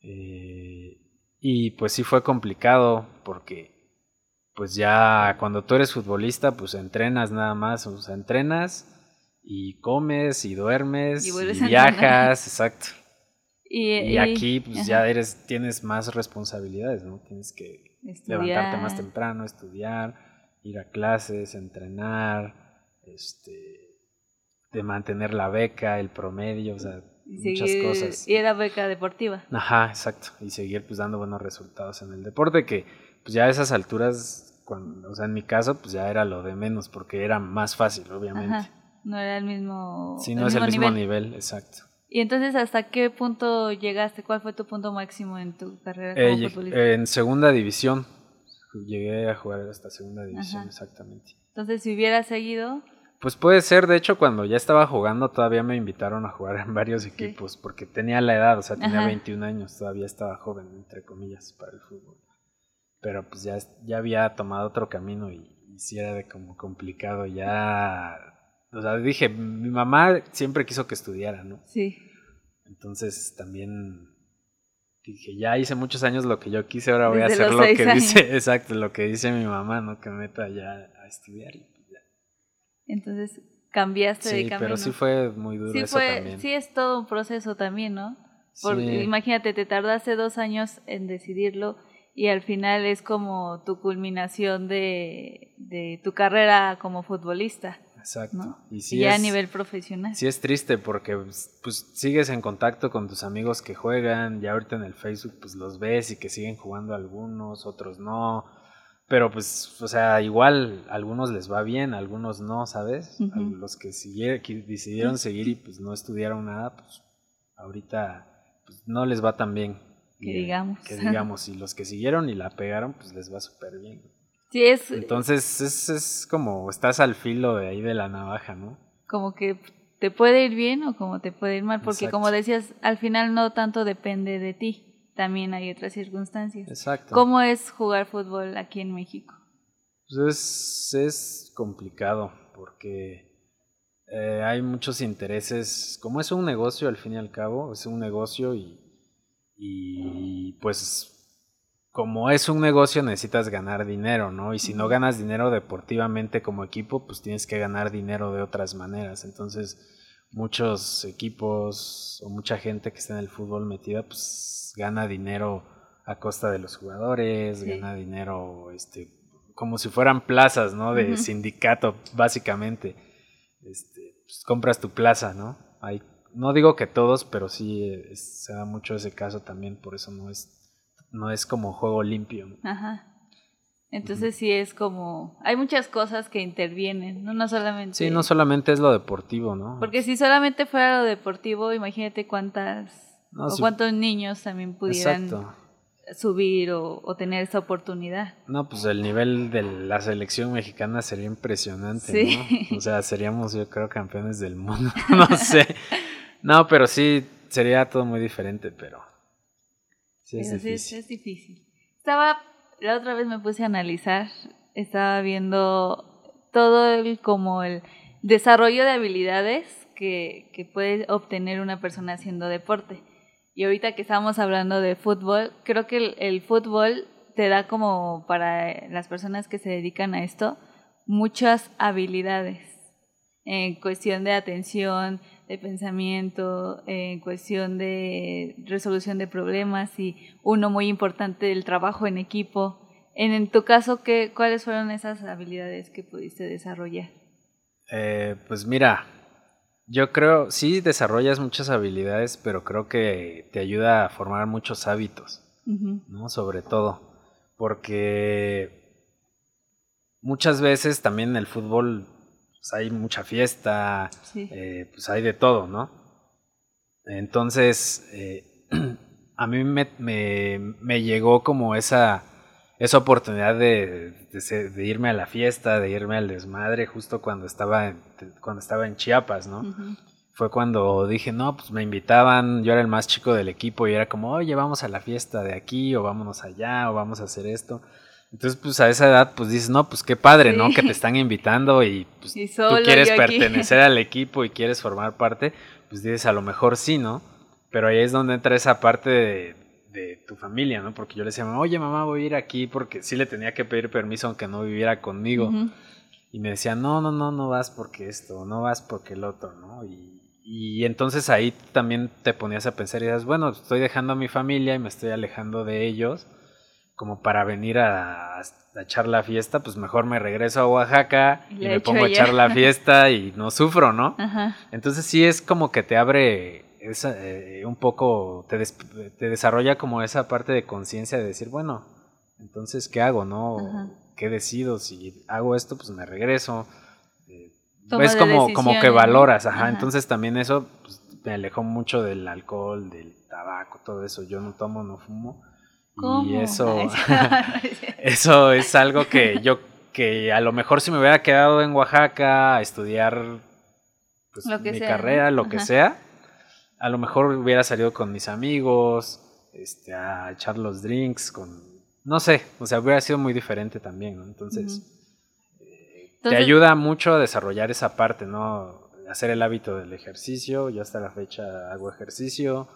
Eh, y pues sí fue complicado porque pues ya cuando tú eres futbolista, pues entrenas nada más, o sea, entrenas y comes y duermes y, viajas, exacto. Y, aquí pues ya eres, tienes más responsabilidades, ¿no? Tienes que levantarte más temprano, estudiar, ir a clases, entrenar, este, de mantener la beca, el promedio, o sea, muchas cosas. Y era beca deportiva. Ajá, exacto. Y seguir pues dando buenos resultados en el deporte que pues ya a esas alturas, cuando, o sea, en mi caso, pues ya era lo de menos, porque era más fácil, obviamente. No era el mismo. Sí, no es el mismo nivel. exacto. ¿Y entonces hasta qué punto llegaste? ¿Cuál fue tu punto máximo en tu carrera como eh, futbolista? En segunda división. Llegué a jugar hasta segunda división, exactamente. Entonces, si hubiera seguido. Pues puede ser, de hecho, cuando ya estaba jugando, todavía me invitaron a jugar en varios equipos, porque tenía la edad, o sea, tenía 21 años, todavía estaba joven, entre comillas, para el fútbol pero pues ya, ya había tomado otro camino y, sí era de como complicado ya. O sea, dije, mi mamá siempre quiso que estudiara, ¿no? Sí. Entonces también dije, ya hice muchos años lo que yo quise, ahora voy a hacer lo que dice, exacto, lo que dice mi mamá, ¿no? Que me meta ya a estudiar y pues ya. Entonces cambiaste de camino. pero sí fue muy duro sí eso fue, también. Sí es todo un proceso también, ¿no? Porque imagínate, te tardaste dos años en decidirlo y al final es como tu culminación de, de tu carrera como futbolista. Exacto. Y ya a nivel profesional. Sí es triste porque pues, pues, sigues en contacto con tus amigos que juegan, ya ahorita en el Facebook pues los ves y que siguen jugando algunos, otros no. Pero pues, o sea, igual a algunos les va bien, a algunos no, ¿sabes? a los que, siguieron, que decidieron seguir y pues no estudiaron nada, pues ahorita pues, no les va tan bien. Que digamos. Que digamos, y los que siguieron y la pegaron, pues les va súper bien. Sí, es... Entonces es, es como estás al filo de ahí de la navaja, ¿no? Como que te puede ir bien o como te puede ir mal, porque como decías, al final no tanto depende de ti, también hay otras circunstancias. Exacto. ¿Cómo es jugar fútbol aquí en México? Pues es, es complicado porque eh, hay muchos intereses, como es un negocio al fin y al cabo, es un negocio y y pues como es un negocio necesitas ganar dinero, ¿no? Y si no ganas dinero deportivamente como equipo, pues tienes que ganar dinero de otras maneras. Entonces, muchos equipos o mucha gente que está en el fútbol metida, pues gana dinero a costa de los jugadores, gana dinero este como si fueran plazas, ¿no? De sindicato, básicamente. Este, pues compras tu plaza, ¿no? Hay no digo que todos, pero sí se da mucho ese caso también, por eso no es, no es como juego limpio. Ajá. Entonces sí es como, hay muchas cosas que intervienen, no, no solamente... Sí, no solamente es lo deportivo, ¿no? Porque si solamente fuera lo deportivo, imagínate cuántas, o cuántos niños también pudieran subir o, tener esa oportunidad. No, pues el nivel de la selección mexicana sería impresionante, ¿no? O sea, seríamos yo creo campeones del mundo, no sé. No, pero sí, sería todo muy diferente, pero sí es difícil. Sí, es difícil. Estaba la otra vez me puse a analizar, estaba viendo todo el como el desarrollo de habilidades que, que puede obtener una persona haciendo deporte. Y ahorita que estamos hablando de fútbol, creo que el, el, fútbol te da como para las personas que se dedican a esto muchas habilidades en cuestión de atención, de pensamiento, en cuestión de resolución de problemas y uno muy importante del trabajo en equipo. En, tu caso, ¿qué, ¿cuáles fueron esas habilidades que pudiste desarrollar? Eh, pues mira, yo creo, sí desarrollas muchas habilidades, pero creo que te ayuda a formar muchos hábitos, ¿no? Sobre todo, porque muchas veces también el fútbol pues hay mucha fiesta, eh, pues hay de todo, ¿no? Entonces, eh, a mí me, me, llegó como esa, esa oportunidad de, de, irme a la fiesta, de irme al desmadre, justo cuando estaba en, cuando estaba en Chiapas, ¿no? Fue cuando dije, no, pues me invitaban, yo era el más chico del equipo y era como, oye, vamos a la fiesta de aquí, o vámonos allá, o vamos a hacer esto. Entonces, pues a esa edad, pues dices, no, pues qué padre, ¿no? Que te están invitando y pues tú quieres pertenecer al equipo y quieres formar parte, pues dices, a lo mejor sí, ¿no? Pero ahí es donde entra esa parte de, tu familia, ¿no? Porque yo le decía, oye, mamá, voy a ir aquí porque sí le tenía que pedir permiso aunque no viviera conmigo. Y me decía, no, no, no, no vas porque esto, no vas porque el otro, ¿no? Y, y entonces ahí también te ponías a pensar y dices, bueno, estoy dejando a mi familia y me estoy alejando de ellos como para venir a, echar la fiesta, pues mejor me regreso a Oaxaca y, me pongo a echar la fiesta y no sufro, ¿no? Entonces sí es como que te abre esa, eh, un poco, te, te, desarrolla como esa parte de conciencia de decir, bueno, entonces, ¿qué hago, no? ¿Qué decido? Si hago esto, pues me regreso. Eh, es como, como que valoras, ajá. Entonces también eso pues, me alejó mucho del alcohol, del tabaco, todo eso. Yo no tomo, no fumo y eso, eso es algo que yo, que a lo mejor si me hubiera quedado en Oaxaca a estudiar pues, mi carrera, lo que sea, a lo mejor hubiera salido con mis amigos, este, a echar los drinks, con, no sé, o sea, hubiera sido muy diferente también, ¿no? Entonces, eh, te ayuda mucho a desarrollar esa parte, ¿no? Hacer el hábito del ejercicio, yo hasta la fecha hago ejercicio,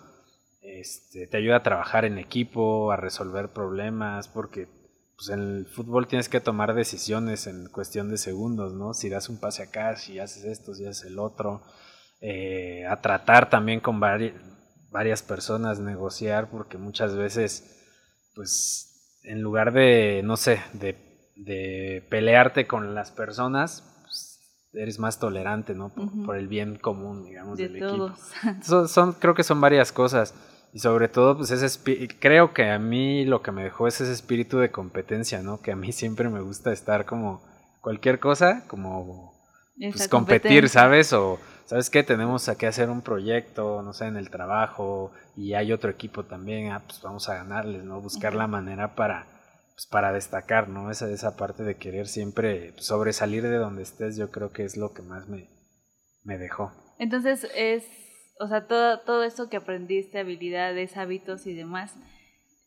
este, te ayuda a trabajar en equipo, a resolver problemas, porque pues, en el fútbol tienes que tomar decisiones en cuestión de segundos, ¿no? Si das un pase acá, si haces esto, si haces el otro, eh, a tratar también con varias personas, negociar, porque muchas veces, pues, en lugar de, no sé, de, pelearte con las personas, pues, eres más tolerante, ¿no? Por, el bien común, digamos, del equipo. son, creo que son varias cosas. Y sobre todo, pues ese creo que a mí lo que me dejó es ese espíritu de competencia, ¿no? Que a mí siempre me gusta estar como cualquier cosa, como pues, competir, ¿sabes? O, ¿sabes qué? Tenemos que hacer un proyecto, no sé, en el trabajo y hay otro equipo también, ah, pues vamos a ganarles, ¿no? Buscar la manera para, pues, para destacar, ¿no? Esa, esa parte de querer siempre sobresalir de donde estés, yo creo que es lo que más me, me dejó. Entonces es o sea, todo, todo esto que aprendiste, habilidades, hábitos y demás,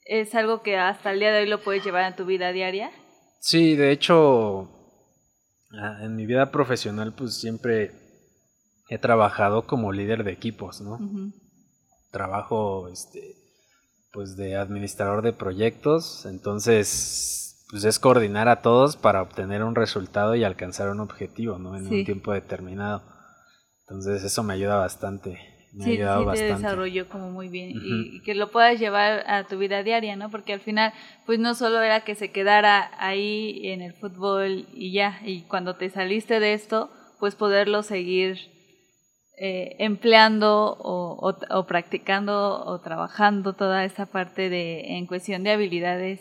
¿es algo que hasta el día de hoy lo puedes llevar a tu vida diaria? Sí, de hecho, ah, en mi vida profesional pues siempre he trabajado como líder de equipos, ¿no? Trabajo, este, pues de administrador de proyectos, entonces, pues es coordinar a todos para obtener un resultado y alcanzar un objetivo, ¿no? En un tiempo determinado. Entonces eso me ayuda bastante sí, sí te desarrolló como muy bien y, que lo puedas llevar a tu vida diaria, ¿no? Porque al final, pues no solo era que se quedara ahí en el fútbol y ya, y cuando te saliste de esto, pues poderlo seguir eh, empleando o, o, practicando o trabajando toda esta parte de en cuestión de habilidades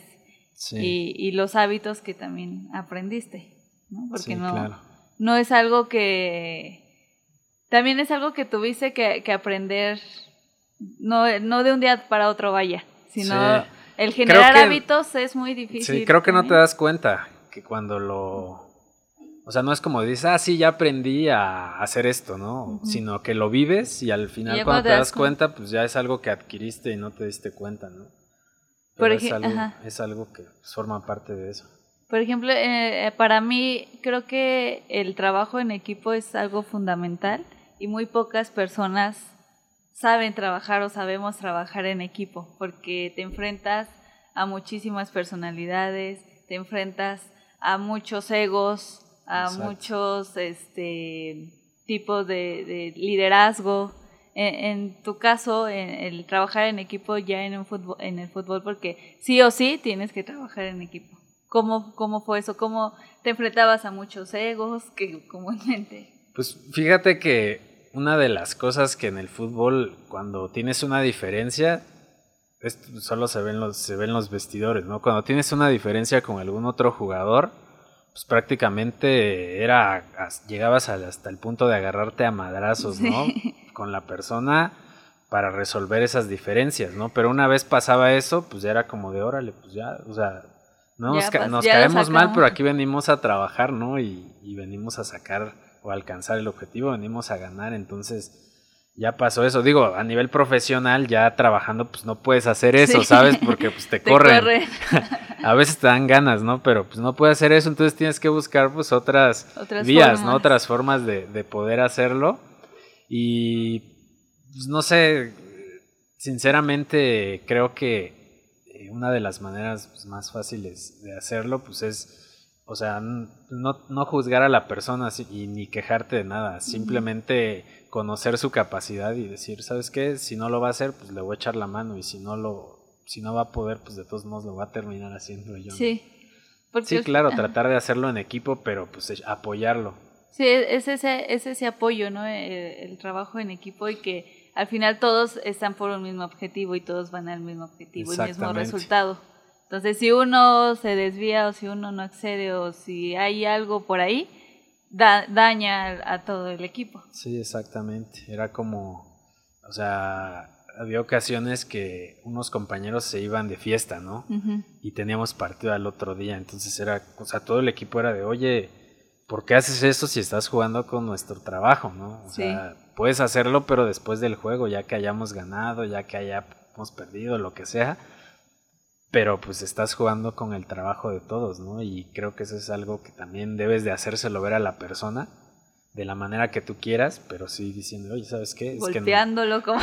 y, los hábitos que también aprendiste, ¿no? Porque no, claro. no es algo que... También es algo que tuviste que, aprender, no, no de un día para otro vaya, sino el generar hábitos es muy difícil. Sí, creo que no te das cuenta que cuando lo... O sea, no es como dices, ah, sí, ya aprendí a hacer esto, ¿no? Sino que lo vives y al final cuando, te das cuenta, pues ya es algo que adquiriste y no te diste cuenta, ¿no? Por es, algo, es algo que forma parte de eso. Por ejemplo, eh, eh, para mí creo que el trabajo en equipo es algo fundamental y muy pocas personas saben trabajar o sabemos trabajar en equipo porque te enfrentas a muchísimas personalidades, te enfrentas a muchos egos, a muchos este, tipos de, liderazgo. En, tu caso, el trabajar en equipo ya en, un fútbol, en el fútbol, porque sí o sí tienes que trabajar en equipo. ¿Cómo, cómo fue eso? ¿Cómo te enfrentabas a muchos egos que comúnmente? Pues fíjate que una de las cosas que en el fútbol, cuando tienes una diferencia, solo se ven, los, se ven los vestidores, ¿no? Cuando tienes una diferencia con algún otro jugador, pues prácticamente era, llegabas hasta el punto de agarrarte a madrazos, ¿no? Con la persona para resolver esas diferencias, ¿no? Pero una vez pasaba eso, pues ya era como de órale, pues ya, o sea, no nos, nos caemos mal, pero aquí venimos a trabajar, ¿no? Y, y venimos a sacar o alcanzar el objetivo, venimos a ganar, entonces ya pasó eso. Digo, a nivel profesional, ya trabajando, pues no puedes hacer eso, ¿sabes? Porque pues te, corren. a veces te dan ganas, ¿no? Pero pues no puedes hacer eso, entonces tienes que buscar pues otras, vías, ¿no? Otras formas de, de, poder hacerlo. Y pues no sé, sinceramente creo que eh, una de las maneras pues, más fáciles de hacerlo pues es o sea, no, no juzgar a la persona y ni quejarte de nada, simplemente conocer su capacidad y decir, ¿sabes qué? Si no lo va a hacer, pues le voy a echar la mano y si no lo, si no va a poder, pues de todos modos lo va a terminar haciendo yo. Sí. sí, claro, tratar de hacerlo en equipo, pero pues apoyarlo. Sí, es ese, es ese apoyo, ¿no? Eh, el, trabajo en equipo y que al final todos están por un mismo objetivo y todos van al mismo objetivo y mismo resultado. Entonces, si uno se desvía o si uno no accede o si hay algo por ahí, daña a, todo el equipo. Sí, exactamente. Era como, o sea, había ocasiones que unos compañeros se iban de fiesta, ¿no? Y teníamos partido al otro día. Entonces era, o sea, todo el equipo era de, oye, ¿por qué haces eso si estás jugando con nuestro trabajo, ¿no? O sea, puedes hacerlo, pero después del juego, ya que hayamos ganado, ya que hayamos perdido, lo que sea pero pues estás jugando con el trabajo de todos, ¿no? Y creo que eso es algo que también debes de hacérselo ver a la persona de la manera que tú quieras, pero sí diciendo, oye, ¿sabes qué? Es Volteándolo como...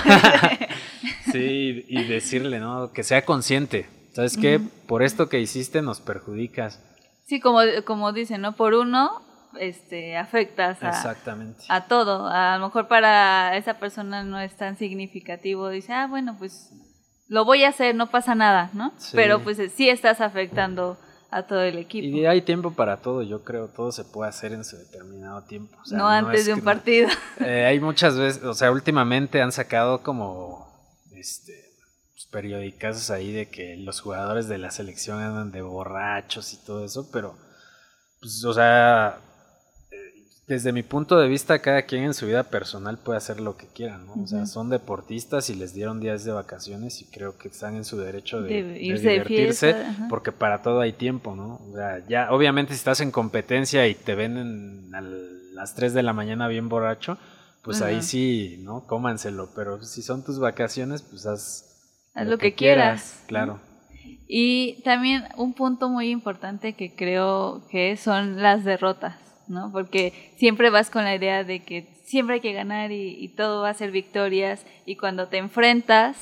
sí, y decirle, ¿no? Que sea consciente. ¿Sabes qué? Por esto que hiciste nos perjudicas. Sí, como, como dicen, ¿no? Por uno, este, afectas a, Exactamente. a todo. A lo mejor para esa persona no es tan significativo. Dice, ah, bueno, pues lo voy a hacer, no pasa nada, ¿no? Pero pues sí estás afectando a todo el equipo. Y hay tiempo para todo, yo creo, todo se puede hacer en su determinado tiempo. no, antes de un partido. Eh, hay muchas veces, o sea, últimamente han sacado como, este, pues, periódicas ahí de que los jugadores de la selección andan de borrachos y todo eso, pero, pues, o sea, desde mi punto de vista, cada quien en su vida personal puede hacer lo que quiera, ¿no? O sea, son deportistas y les dieron días de vacaciones y creo que están en su derecho de, divertirse, porque para todo hay tiempo, ¿no? O sea, ya, obviamente si estás en competencia y te ven a las 3 de la mañana bien borracho, pues ahí sí, ¿no? Cómanselo, pero si son tus vacaciones, pues haz, haz lo, que, quieras. Claro. Y también un punto muy importante que creo que son las derrotas ¿no? Porque siempre vas con la idea de que siempre hay que ganar y, todo va a ser victorias y cuando te enfrentas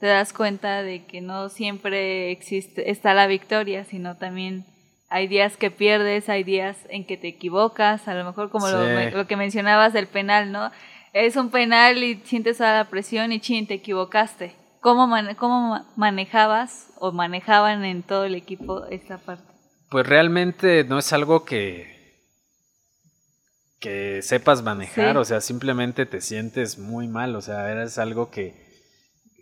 te das cuenta de que no siempre existe está la victoria, sino también hay días que pierdes, hay días en que te equivocas, a lo mejor como lo, que mencionabas del penal, ¿no? Es un penal y sientes toda la presión y chin, te equivocaste. ¿Cómo, ¿Cómo manejabas o manejaban en todo el equipo esta parte? Pues realmente no es algo que, que sepas manejar, o sea, simplemente te sientes muy mal, o sea, eres algo que,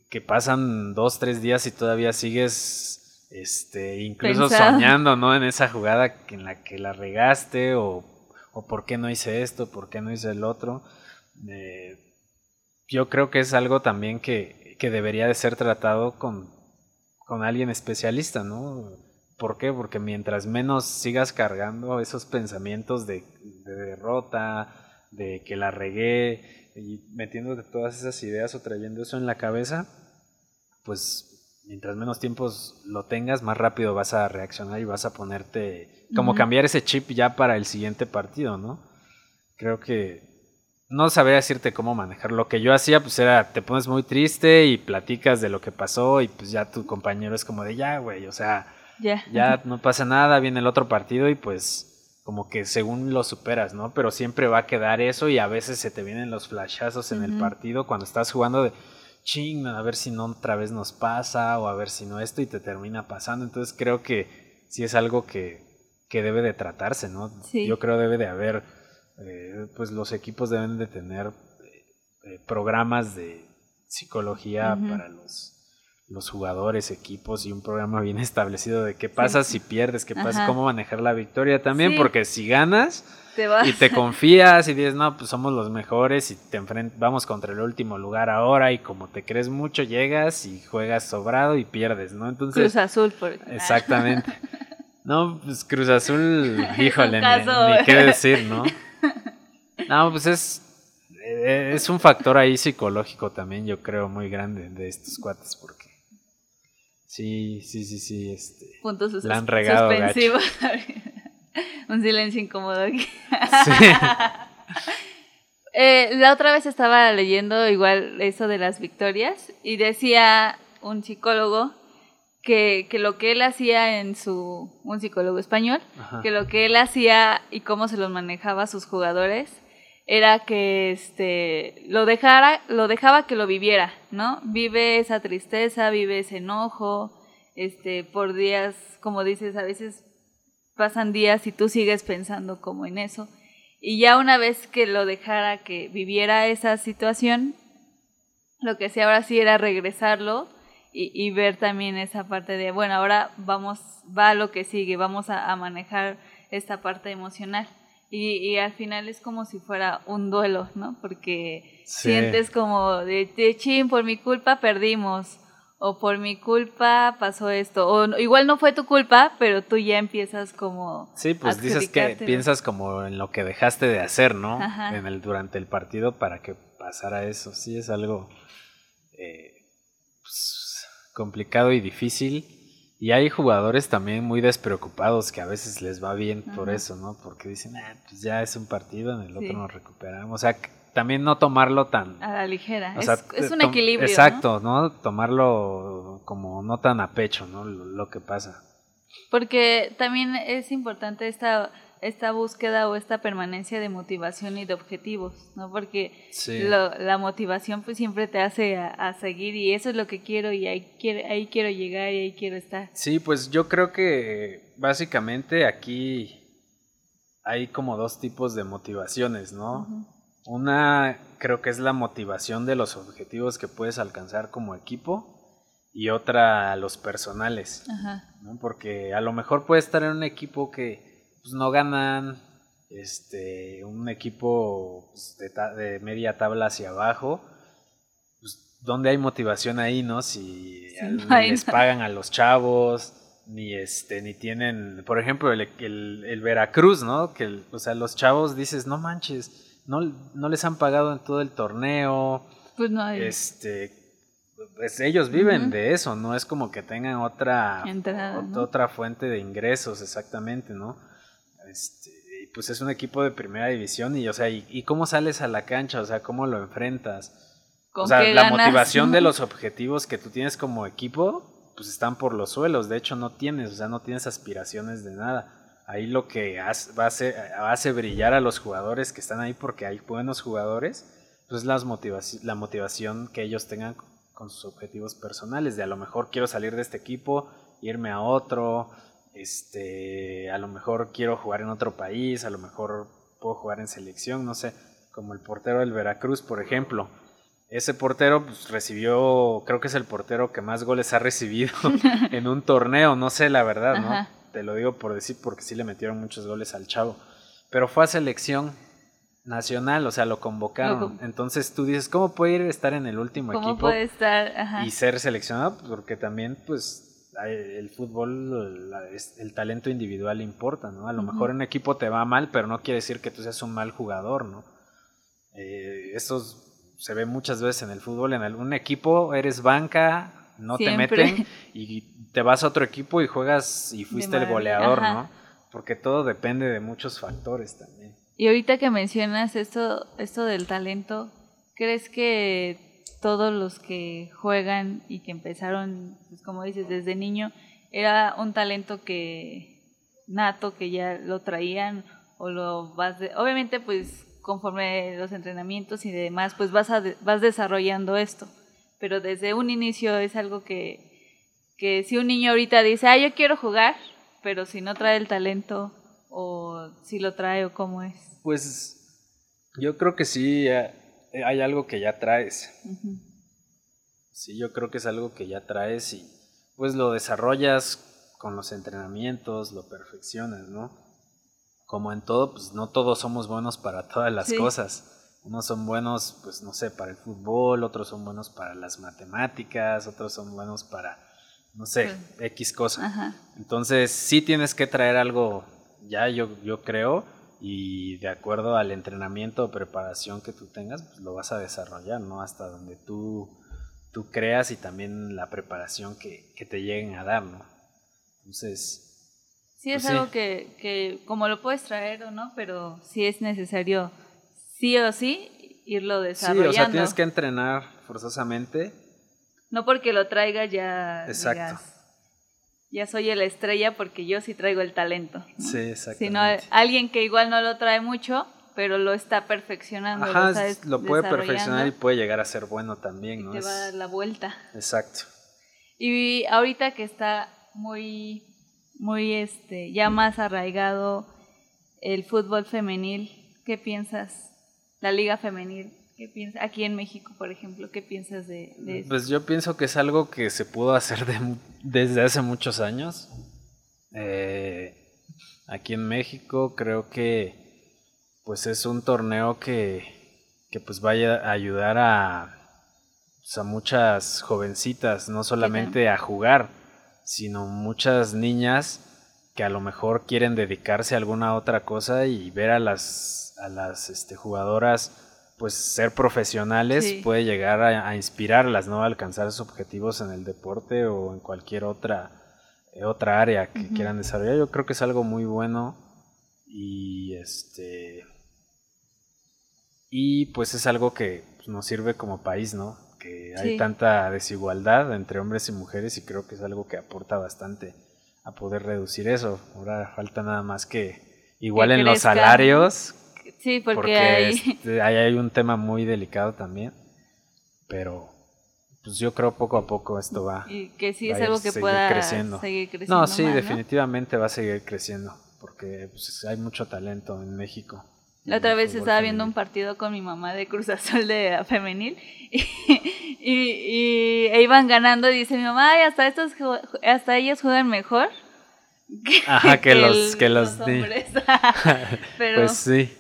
que pasan dos, tres días y todavía sigues este, incluso soñando, ¿no? En esa jugada en la que la regaste o, o por qué no hice esto, por qué no hice el otro. Eh, yo creo que es algo también que, que debería de ser tratado con, con alguien especialista, ¿no? ¿Por qué? Porque mientras menos sigas cargando esos pensamientos de, de derrota, de que la regué, y metiéndote todas esas ideas o trayendo eso en la cabeza, pues mientras menos tiempos lo tengas, más rápido vas a reaccionar y vas a ponerte, como cambiar ese chip ya para el siguiente partido, ¿no? Creo que no sabría decirte cómo manejar. Lo que yo hacía, pues era, te pones muy triste y platicas de lo que pasó y pues ya tu compañero es como de, ya, güey, o sea, ya no pasa nada, viene el otro partido y pues como que según lo superas, ¿no? Pero siempre va a quedar eso y a veces se te vienen los flashazos en el partido cuando estás jugando de ching, a ver si no otra vez nos pasa o a ver si no esto y te termina pasando. Entonces creo que sí es algo que, que debe de tratarse, ¿no? Yo creo debe de haber, eh, pues los equipos deben de tener eh, programas de psicología para los los jugadores, equipos y un programa bien establecido de qué pasa si pierdes, qué pasa, cómo manejar la victoria también, porque si ganas, y te confías y dices, no, pues somos los mejores y te vamos contra el último lugar ahora y como te crees mucho llegas y juegas sobrado y pierdes, ¿no? Entonces Cruz Azul, por Exactamente. No, pues Cruz Azul, híjole, ni, qué decir, ¿no? No, pues es eh, es un factor ahí psicológico también, yo creo, muy grande de estos cuates porque sí, sí, sí, sí, este Puntos la han regado Un silencio incómodo aquí. Eh, la otra vez estaba leyendo igual eso de las victorias y decía un psicólogo que, que, lo que él hacía en su, un psicólogo español, que lo que él hacía y cómo se los manejaba a sus jugadores era que este lo dejara, lo dejaba que lo viviera, ¿no? Vive esa tristeza, vive ese enojo, este, por días, como dices, a veces pasan días y tú sigues pensando como en eso. Y ya una vez que lo dejara que viviera esa situación, lo que hacía ahora sí era regresarlo y, ver también esa parte de, bueno, ahora vamos, va a lo que sigue, vamos a, manejar esta parte emocional. Y, al final es como si fuera un duelo, ¿no? Porque sientes como de, de chin, por mi culpa perdimos o por mi culpa pasó esto, o igual no fue tu culpa, pero tú ya empiezas como... Sí, pues dices que piensas como en lo que dejaste de hacer, ¿no? En el, durante el partido para que pasara eso. Sí, es algo eh, pues, complicado y difícil. Y hay jugadores también muy despreocupados que a veces les va bien por eso, ¿no? Porque dicen, ah, pues ya es un partido, en el otro nos recuperamos. O sea, también no tomarlo tan... A la ligera, es, un equilibrio. Exacto, ¿no? Tomarlo como no tan a pecho, ¿no? Lo, que pasa. Porque también es importante esta, esta búsqueda o esta permanencia de motivación y de objetivos, ¿no? Porque la motivación pues siempre te hace a, seguir y eso es lo que quiero y ahí quiero, ahí quiero llegar y ahí quiero estar. Sí, pues yo creo que básicamente aquí hay como dos tipos de motivaciones, ¿no? Una creo que es la motivación de los objetivos que puedes alcanzar como equipo y otra los personales. Porque a lo mejor puedes estar en un equipo que pues, no ganan, este, un equipo pues, de, media tabla hacia abajo. Pues, ¿Dónde hay motivación ahí, no? Si les pagan a los chavos, ni este ni tienen por ejemplo el, el, Veracruz no que o sea los chavos dices no manches no, no les han pagado en todo el torneo. Pues no Este, pues ellos viven de eso, no es como que tengan otra, otra fuente de ingresos exactamente, ¿no? Este, pues es un equipo de primera división y, o sea, ¿y, cómo sales a la cancha? O sea, ¿cómo lo enfrentas? O sea, la motivación de los objetivos que tú tienes como equipo, pues están por los suelos, de hecho no tienes, o sea, no tienes aspiraciones de nada ahí lo que hace, va a hace brillar a los jugadores que están ahí porque hay buenos jugadores, pues las motivación, la motivación que ellos tengan con sus objetivos personales, de a lo mejor quiero salir de este equipo, irme a otro, este, a lo mejor quiero jugar en otro país, a lo mejor puedo jugar en selección, no sé, como el portero del Veracruz, por ejemplo. ese portero pues, recibió, creo que es el portero que más goles ha recibido en un torneo, no sé la verdad, ¿no? Te lo digo por decir porque sí le metieron muchos goles al chavo. Pero fue a selección nacional, o sea, lo convocaron. Entonces tú dices, ¿cómo puede ir a estar en el último ¿Cómo equipo? puede estar? Y ser seleccionado, porque también, pues, el fútbol, el talento individual importa, ¿no? A lo mejor un equipo te va mal, pero no quiere decir que tú seas un mal jugador, ¿no? Eh, estos se ve muchas veces en el fútbol, en algún equipo eres banca, no te meten y te vas a otro equipo y juegas y fuiste el goleador, ¿no? Porque todo depende de muchos factores también. Y ahorita que mencionas esto, esto del talento, ¿crees que todos los que juegan y que empezaron, pues como dices, desde niño, era un talento que nato, que ya lo traían o lo vas de, obviamente pues conforme los entrenamientos y demás, pues vas, a, vas desarrollando esto. Pero desde un inicio es algo que, que si un niño ahorita dice, ah, yo quiero jugar, pero si no trae el talento o si lo trae o cómo es. Pues yo creo que sí, hay algo que ya traes. Sí, yo creo que es algo que ya traes y pues lo desarrollas con los entrenamientos, lo perfeccionas, ¿no? como en todo, pues no todos somos buenos para todas las cosas. Unos son buenos, pues no sé, para el fútbol, otros son buenos para las matemáticas, otros son buenos para, no sé, X cosa. Entonces sí tienes que traer algo ya, yo, yo creo, y de acuerdo al entrenamiento o preparación que tú tengas, pues lo vas a desarrollar, ¿no? Hasta donde tú, tú creas y también la preparación que, que te lleguen a dar, ¿no? Entonces, Sí, es pues algo Que, que, como lo puedes traer o no, pero sí es necesario, sí o sí, irlo desarrollando. Sí, o sea, tienes que entrenar forzosamente. No porque lo traigas ya. Exacto. Ya soy la estrella porque yo sí traigo el talento. Sí, exacto. Sino alguien que igual no lo trae mucho, pero lo está perfeccionando. Ajá, lo, puede perfeccionar y puede llegar a ser bueno también, ¿no? te va a dar la vuelta. Exacto. Y ahorita que está muy muy este, ya más arraigado el fútbol femenil. ¿Qué piensas? La liga femenil. ¿Qué piensas? Aquí en México, por ejemplo, ¿qué piensas de, eso? Pues yo pienso que es algo que se pudo hacer desde hace muchos años. Eh, aquí en México creo que pues es un torneo que, que pues vaya a ayudar a, pues, a muchas jovencitas, no solamente a jugar, sino muchas niñas que a lo mejor quieren dedicarse a alguna otra cosa y ver a las, a las este, jugadoras pues ser profesionales puede llegar a, inspirarlas, ¿no? A alcanzar sus objetivos en el deporte o en cualquier otra, eh, otra área que quieran desarrollar. Yo creo que es algo muy bueno y este y pues es algo que nos sirve como país, ¿no? que hay tanta desigualdad entre hombres y mujeres y creo que es algo que aporta bastante a poder reducir eso. Ahora falta nada más que igual en los salarios. Sí, porque, este, ahí... hay un tema muy delicado también, pero pues yo creo poco a poco esto va. Y que sí es algo que pueda creciendo. seguir creciendo. No, sí, definitivamente va a seguir creciendo, porque pues, hay mucho talento en México. La otra vez estaba viendo un partido con mi mamá de Cruz Azul de femenil y, y, e iban ganando y dice mi mamá, Ay, hasta estos hasta ellos juegan mejor que, los que los, hombres. pero, pues sí.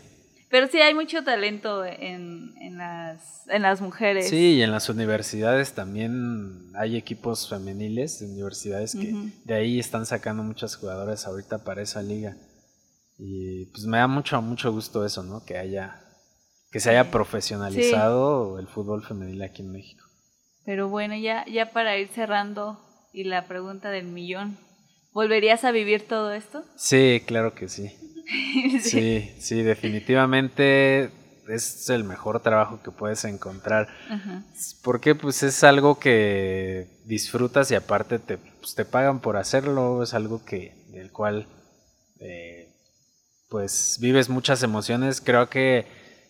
Pero sí hay mucho talento en, en, las, en las mujeres. Sí, y en las universidades también hay equipos femeniles de universidades que de ahí están sacando muchas jugadoras ahorita para esa liga. Y pues me da mucho, mucho gusto eso, ¿no? Que haya, que se haya profesionalizado el fútbol femenil aquí en México. Pero bueno, ya, ya para ir cerrando y la pregunta del millón, ¿volverías a vivir todo esto? Sí, claro que sí. sí. sí, definitivamente es el mejor trabajo que puedes encontrar. Porque pues es algo que disfrutas y aparte te, pues, te pagan por hacerlo, es algo que del cual eh, pues vives muchas emociones. Creo que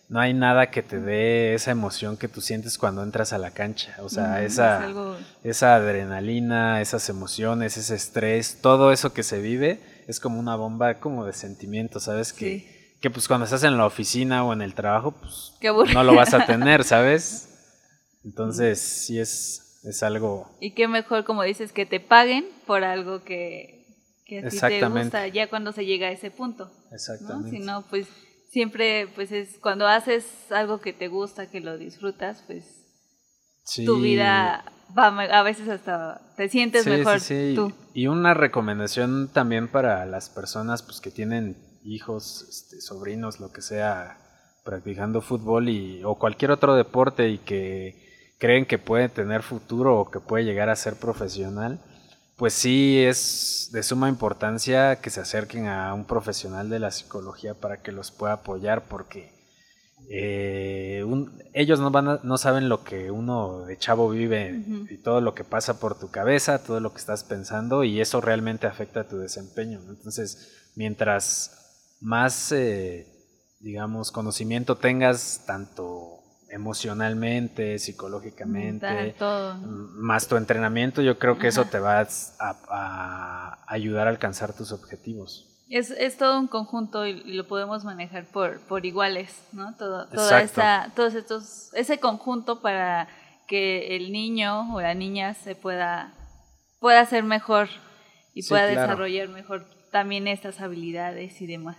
no hay nada que te dé esa emoción que tú sientes cuando entras a la cancha. O sea, esa, esa adrenalina, esas emociones, ese estrés, todo eso que se vive es como una bomba como de sentimientos, ¿sabes? Que, que pues cuando estás en la oficina o en el trabajo, pues no lo vas a tener, ¿sabes? Entonces, sí es, es algo... Y qué mejor, como dices, que te paguen por algo que, que a ti te gusta ya cuando se llega a ese punto. Exactamente. Si no, pues siempre, pues es cuando haces algo que te gusta, que lo disfrutas, pues tu vida va a veces hasta te sientes mejor tú. Y una recomendación también para las personas pues que tienen hijos, este, sobrinos, lo que sea, practicando fútbol y, o cualquier otro deporte y que creen que puede tener futuro o que puede llegar a ser profesional, pues sí es de suma importancia que se acerquen a un profesional de la psicología para que los pueda apoyar porque eh, ellos no, van no saben lo que uno de chavo vive y todo lo que pasa por tu cabeza, todo lo que estás pensando y eso realmente afecta a tu desempeño. Entonces, mientras más, eh, digamos, conocimiento tengas, tanto emocionalmente, psicológicamente, más tu entrenamiento, yo creo que eso te va a, ayudar a alcanzar tus objetivos. Es, es todo un conjunto y, lo podemos manejar por, por iguales, ¿no? Todo, toda esa, todos estos, ese conjunto para que el niño o la niña se pueda, pueda ser mejor y pueda desarrollar mejor también estas habilidades y demás.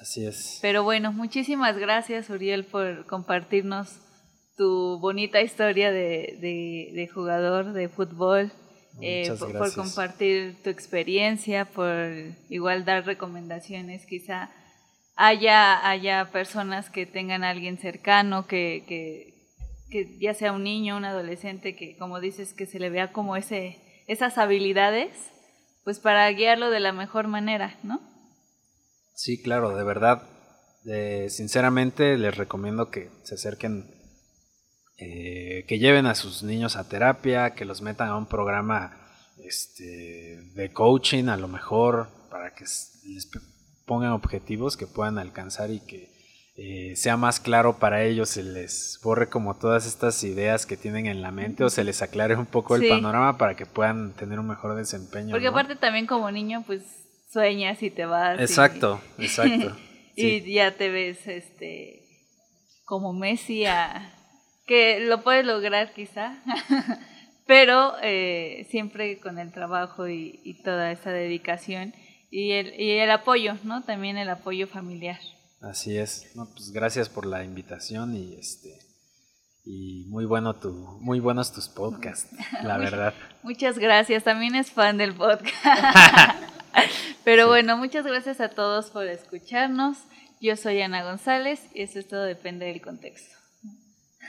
Así es. Pero bueno, muchísimas gracias, Uriel, por compartirnos tu bonita historia de, jugador de fútbol. Eh, por, compartir tu experiencia, por igual dar recomendaciones. Quizá haya, haya personas que tengan a alguien cercano, que, que, que, ya sea un niño, un adolescente, que como dices, que se le vea como ese, esas habilidades, pues para guiarlo de la mejor manera, ¿no? Sí, claro, de verdad. sinceramente les recomiendo que se acerquen, eh, que lleven a sus niños a terapia, que los metan a un programa este, de coaching a lo mejor, para que les pongan objetivos que puedan alcanzar y que eh, sea más claro para ellos, se les borre como todas estas ideas que tienen en la mente o se les aclare un poco el panorama para que puedan tener un mejor desempeño. Porque aparte también como niño, pues sueñas y te vas. Exacto, exacto. y ya te ves este como Messi que lo puedes lograr quizá, pero eh, siempre con el trabajo y, toda esa dedicación y el, y el apoyo, ¿no? También el apoyo familiar. Así es. No, pues gracias por la invitación y este y muy bueno tu muy buenos tus podcasts, la verdad. Muchas gracias. También es fan del podcast. Pero bueno, muchas gracias a todos por escucharnos. Yo soy Ana González y eso es todo depende del contexto.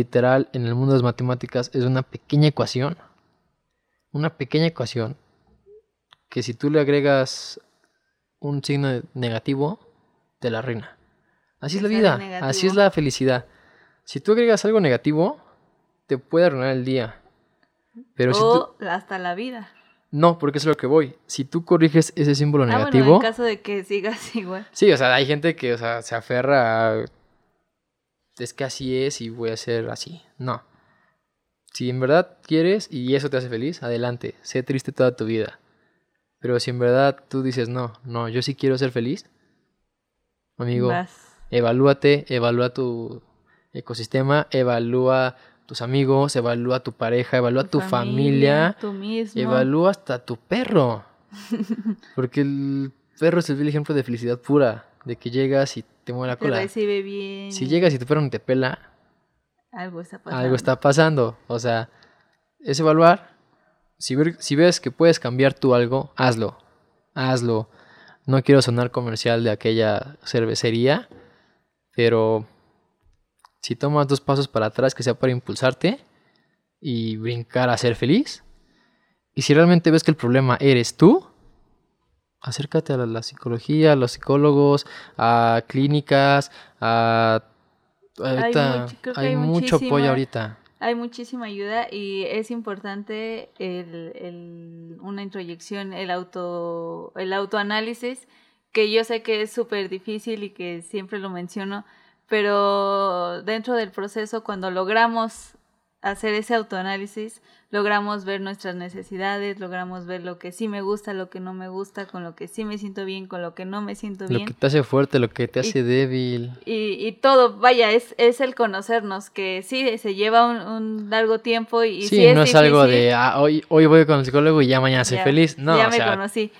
literal en el mundo de las matemáticas es una pequeña ecuación. Una pequeña ecuación que si tú le agregas un signo negativo, te la arruina. Así es la vida, así es la felicidad. Si tú agregas algo negativo, te puede arruinar el día. Pero o hasta la vida. No, porque es lo que voy. Si tú corriges ese símbolo negativo. en caso de que sigas igual. Sí, o sea, hay gente que o sea, se aferra a es que así es y voy a ser así. No. Si en verdad quieres y eso te hace feliz, adelante, sé triste toda tu vida. Pero si en verdad tú dices, no, no, yo sí quiero ser feliz, amigo, evalúate, evalúa tu ecosistema, evalúa tus amigos, evalúa tu pareja, evalúa tu, familia, evalúa hasta tu perro. Porque el perro es el ejemplo de felicidad pura, de que llegas y te mueve la cola. recibe bien. Si llegas y tu perro no te pela, algo está pasando. Algo está pasando. O sea, es evaluar. Si, si ves que puedes cambiar tú algo, hazlo. Hazlo. No quiero sonar comercial de aquella cervecería, pero si tomas dos pasos para atrás, que sea para impulsarte y brincar a ser feliz, Y si realmente ves que el problema eres tú, acércate a la, psicología, a los psicólogos, a clínicas, a... Ahorita, hay, mucho apoyo ahorita. Hay muchísima ayuda y es importante el, el, una introyección, el, auto, el autoanálisis, que yo sé que es súper difícil y que siempre lo menciono, pero dentro del proceso, cuando logramos hacer ese autoanálisis, logramos ver nuestras necesidades, logramos ver lo que sí me gusta, lo que no me gusta, con lo que sí me siento bien, con lo que no me siento bien. Lo que te hace fuerte, lo que te hace débil. Y, y, todo, vaya, es, es el conocernos, que sí, se lleva un, largo tiempo y sí, no es, algo de, ah, hoy, hoy voy con el psicólogo y ya mañana soy feliz. No, ya me conocí.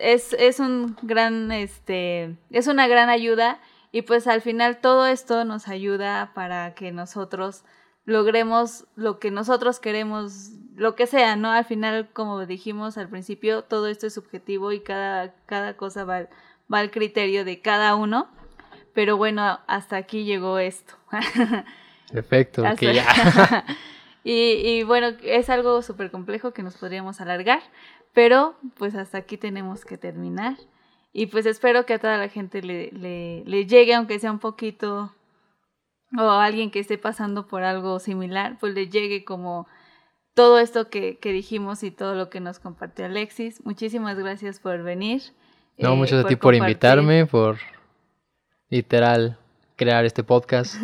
Es, es un gran, este, es una gran ayuda y pues al final todo esto nos ayuda para que nosotros logremos lo que nosotros queremos, lo que sea, ¿no? Al final, como dijimos al principio, todo esto es subjetivo y cada, cada cosa va, va al criterio de cada uno. Pero bueno, hasta aquí llegó esto. Perfecto, ya. y, y bueno, es algo súper complejo que nos podríamos alargar, pero pues hasta aquí tenemos que terminar. Y pues espero que a toda la gente le, le, le llegue, aunque sea un poquito o alguien que esté pasando por algo similar, pues le llegue como todo esto que, dijimos y todo lo que nos compartió Alexis. Muchísimas gracias por venir. No, eh, muchas a ti por invitarme, por literal crear este podcast.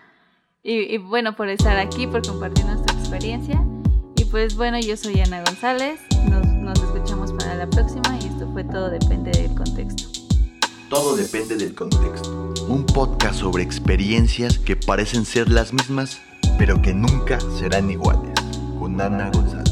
y, bueno, por estar aquí, por compartir nuestra experiencia. Y pues bueno, yo soy Ana González. Nos, nos escuchamos para la próxima y esto fue todo depende del contexto. Todo depende del contexto un podcast sobre experiencias que parecen ser las mismas, pero que nunca serán iguales, con González.